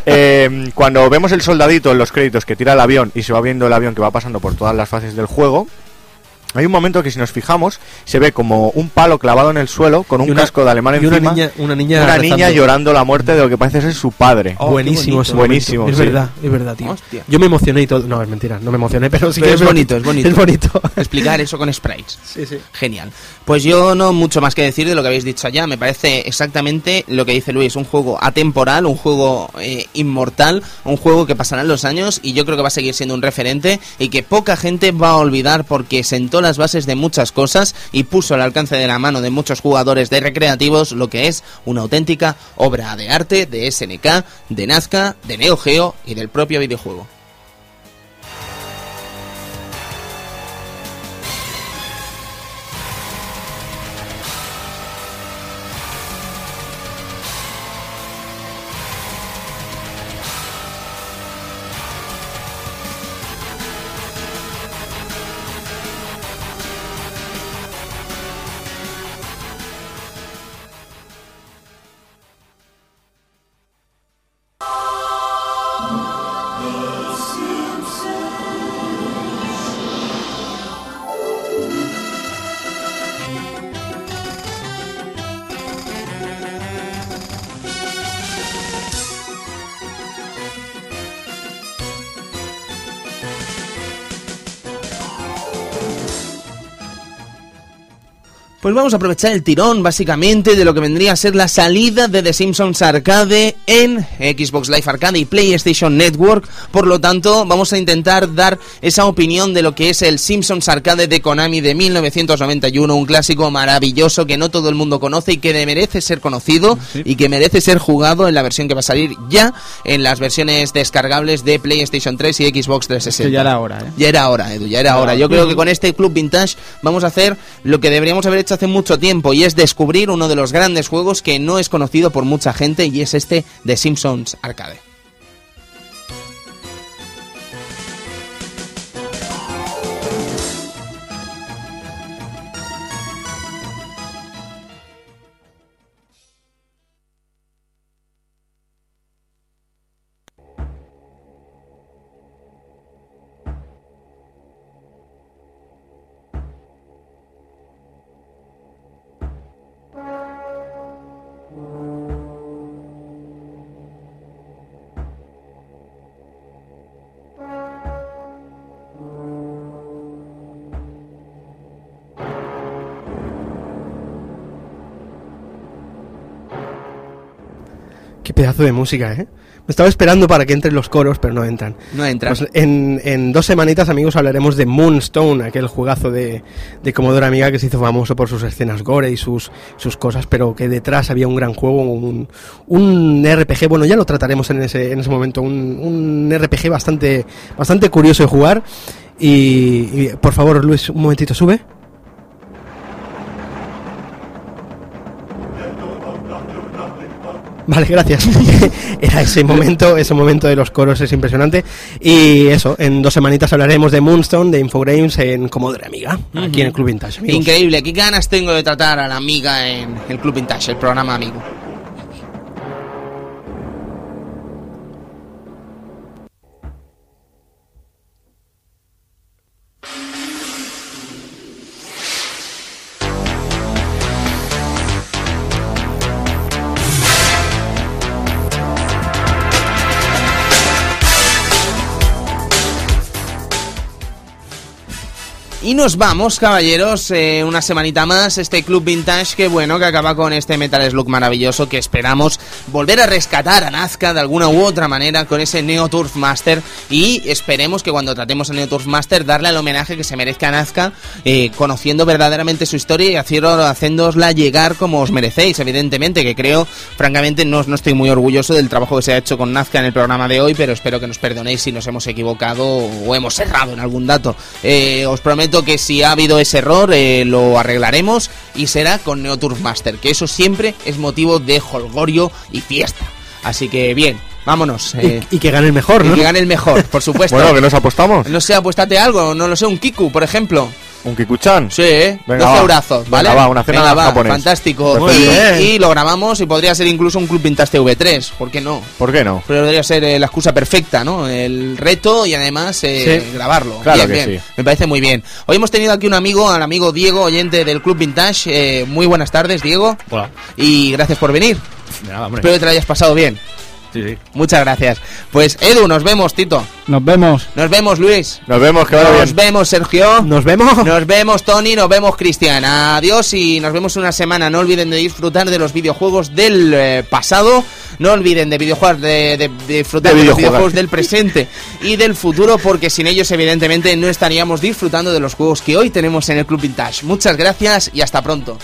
Eh, cuando vemos el soldadito en los créditos que tira el avión y se va viendo el avión que va pasando por todas las fases del juego, hay un momento que si nos fijamos se ve como un palo clavado en el suelo con un una- casco de alemán y una encima. niña, una niña, una niña llorando la muerte de lo que parece ser su padre. Oh, buenísimo, ese. Buenísimo, Es sí. verdad, es verdad, tío. Hostia. Yo me emocioné y todo. No, es mentira, no me emocioné, pero sí Pero que es bonito, es bonito. <laughs> Es bonito. Explicar eso con sprites. <laughs> sí, sí. Genial. Pues yo no mucho más que decir de lo que habéis dicho allá. Me parece exactamente lo que dice Luis. Un juego atemporal, un juego eh, inmortal, un juego que pasarán los años y yo creo que va a seguir siendo un referente y que poca gente va a olvidar porque sentó las bases de muchas cosas y puso al alcance de la mano de muchos jugadores de recreativos lo que es una auténtica obra de arte de SNK, de Nazca, de Neo Geo y del propio videojuego. Vamos a aprovechar el tirón, básicamente, de lo que vendría a ser la salida de The Simpsons Arcade en Xbox Live Arcade y PlayStation Network. Por lo tanto, vamos a intentar dar esa opinión de lo que es el Simpsons Arcade de Konami de 1991, un clásico maravilloso que no todo el mundo conoce y que merece ser conocido y que merece ser jugado en la versión que va a salir ya en las versiones descargables de PlayStation 3 y Xbox 360. Que ya era hora, ¿eh? Ya era hora, Edu, ya era hora. Yo creo que con este Club Vintage vamos a hacer lo que deberíamos haber hecho hace mucho tiempo y es descubrir uno de los grandes juegos que no es conocido por mucha gente y es este de Simpsons Arcade. Qué pedazo de música, ¿eh? Me estaba esperando para que entren los coros, pero no entran. No entra. Pues en, en dos semanitas, amigos, hablaremos de Moonstone, aquel jugazo de, de Commodore Amiga que se hizo famoso por sus escenas gore y sus, sus cosas, pero que detrás había un gran juego, un, un RPG, bueno, ya lo trataremos en ese, en ese momento, un, un RPG bastante, bastante curioso de jugar. Y, y, por favor, Luis, un momentito, sube. Vale, gracias. <laughs> Era ese momento, ese momento de los coros es impresionante. Y eso, en dos semanitas hablaremos de Moonstone, de Infogrames en Commodore Amiga, aquí en el Club Vintage. amigos. Increíble, qué ganas tengo de tratar a la amiga en el Club Vintage, el programa amigo. Y nos vamos, caballeros, eh, una semanita más, este Club Vintage que bueno, que acaba con este Metal Slug maravilloso que esperamos volver a rescatar a Nazca de alguna u otra manera con ese Neo Turf Master y esperemos que cuando tratemos a Neo Turf Master darle el homenaje que se merezca a Nazca, eh, conociendo verdaderamente su historia y haciéndosla llegar como os merecéis, evidentemente, que creo, francamente, no, no estoy muy orgulloso del trabajo que se ha hecho con Nazca en el programa de hoy, pero espero que nos perdonéis si nos hemos equivocado o hemos errado en algún dato. Eh, os prometo que si ha habido ese error eh, lo arreglaremos y será con Neoturf Master, que eso siempre es motivo de holgorio y fiesta. Así que bien, vámonos. Eh, y, que gane el mejor, ¿no? Y que gane el mejor, por <laughs> supuesto. bueno, que nos apostamos. No sé, apuéstate algo, no lo sé, un Kiku, por ejemplo. ¿Un Kikuchan? Sí, ¿eh? 12 eurazos, ¿vale? Venga, va, una cena Venga, va, japonés. fantástico. Y, y lo grabamos y podría ser incluso un Club Vintage TV3, ¿por qué no? ¿Por qué no? Pero podría ser eh, la excusa perfecta, ¿no? El reto y además eh, Sí. grabarlo. Claro bien, que bien. sí. Me parece muy bien. Hoy hemos tenido aquí un amigo, al amigo Diego, oyente del Club Vintage. Eh, muy buenas tardes, Diego. Hola. Y gracias por venir. De nada, hombre. Espero que te lo hayas pasado bien. Sí, sí. Muchas gracias. Pues Edu, nos vemos, Tito. Nos vemos. Nos vemos, Luis. Nos vemos, que vaya Nos bien. vemos, Sergio. Nos vemos. Nos vemos, Tony, nos vemos, Cristian. Adiós y nos vemos una semana. No olviden de disfrutar de los videojuegos del eh, pasado. No olviden de videojuegos, de, de- de disfrutar De de, los videojuegos del presente y del futuro, porque sin ellos, evidentemente, no estaríamos disfrutando de los juegos que hoy tenemos en el Club Vintage. Muchas gracias y hasta pronto.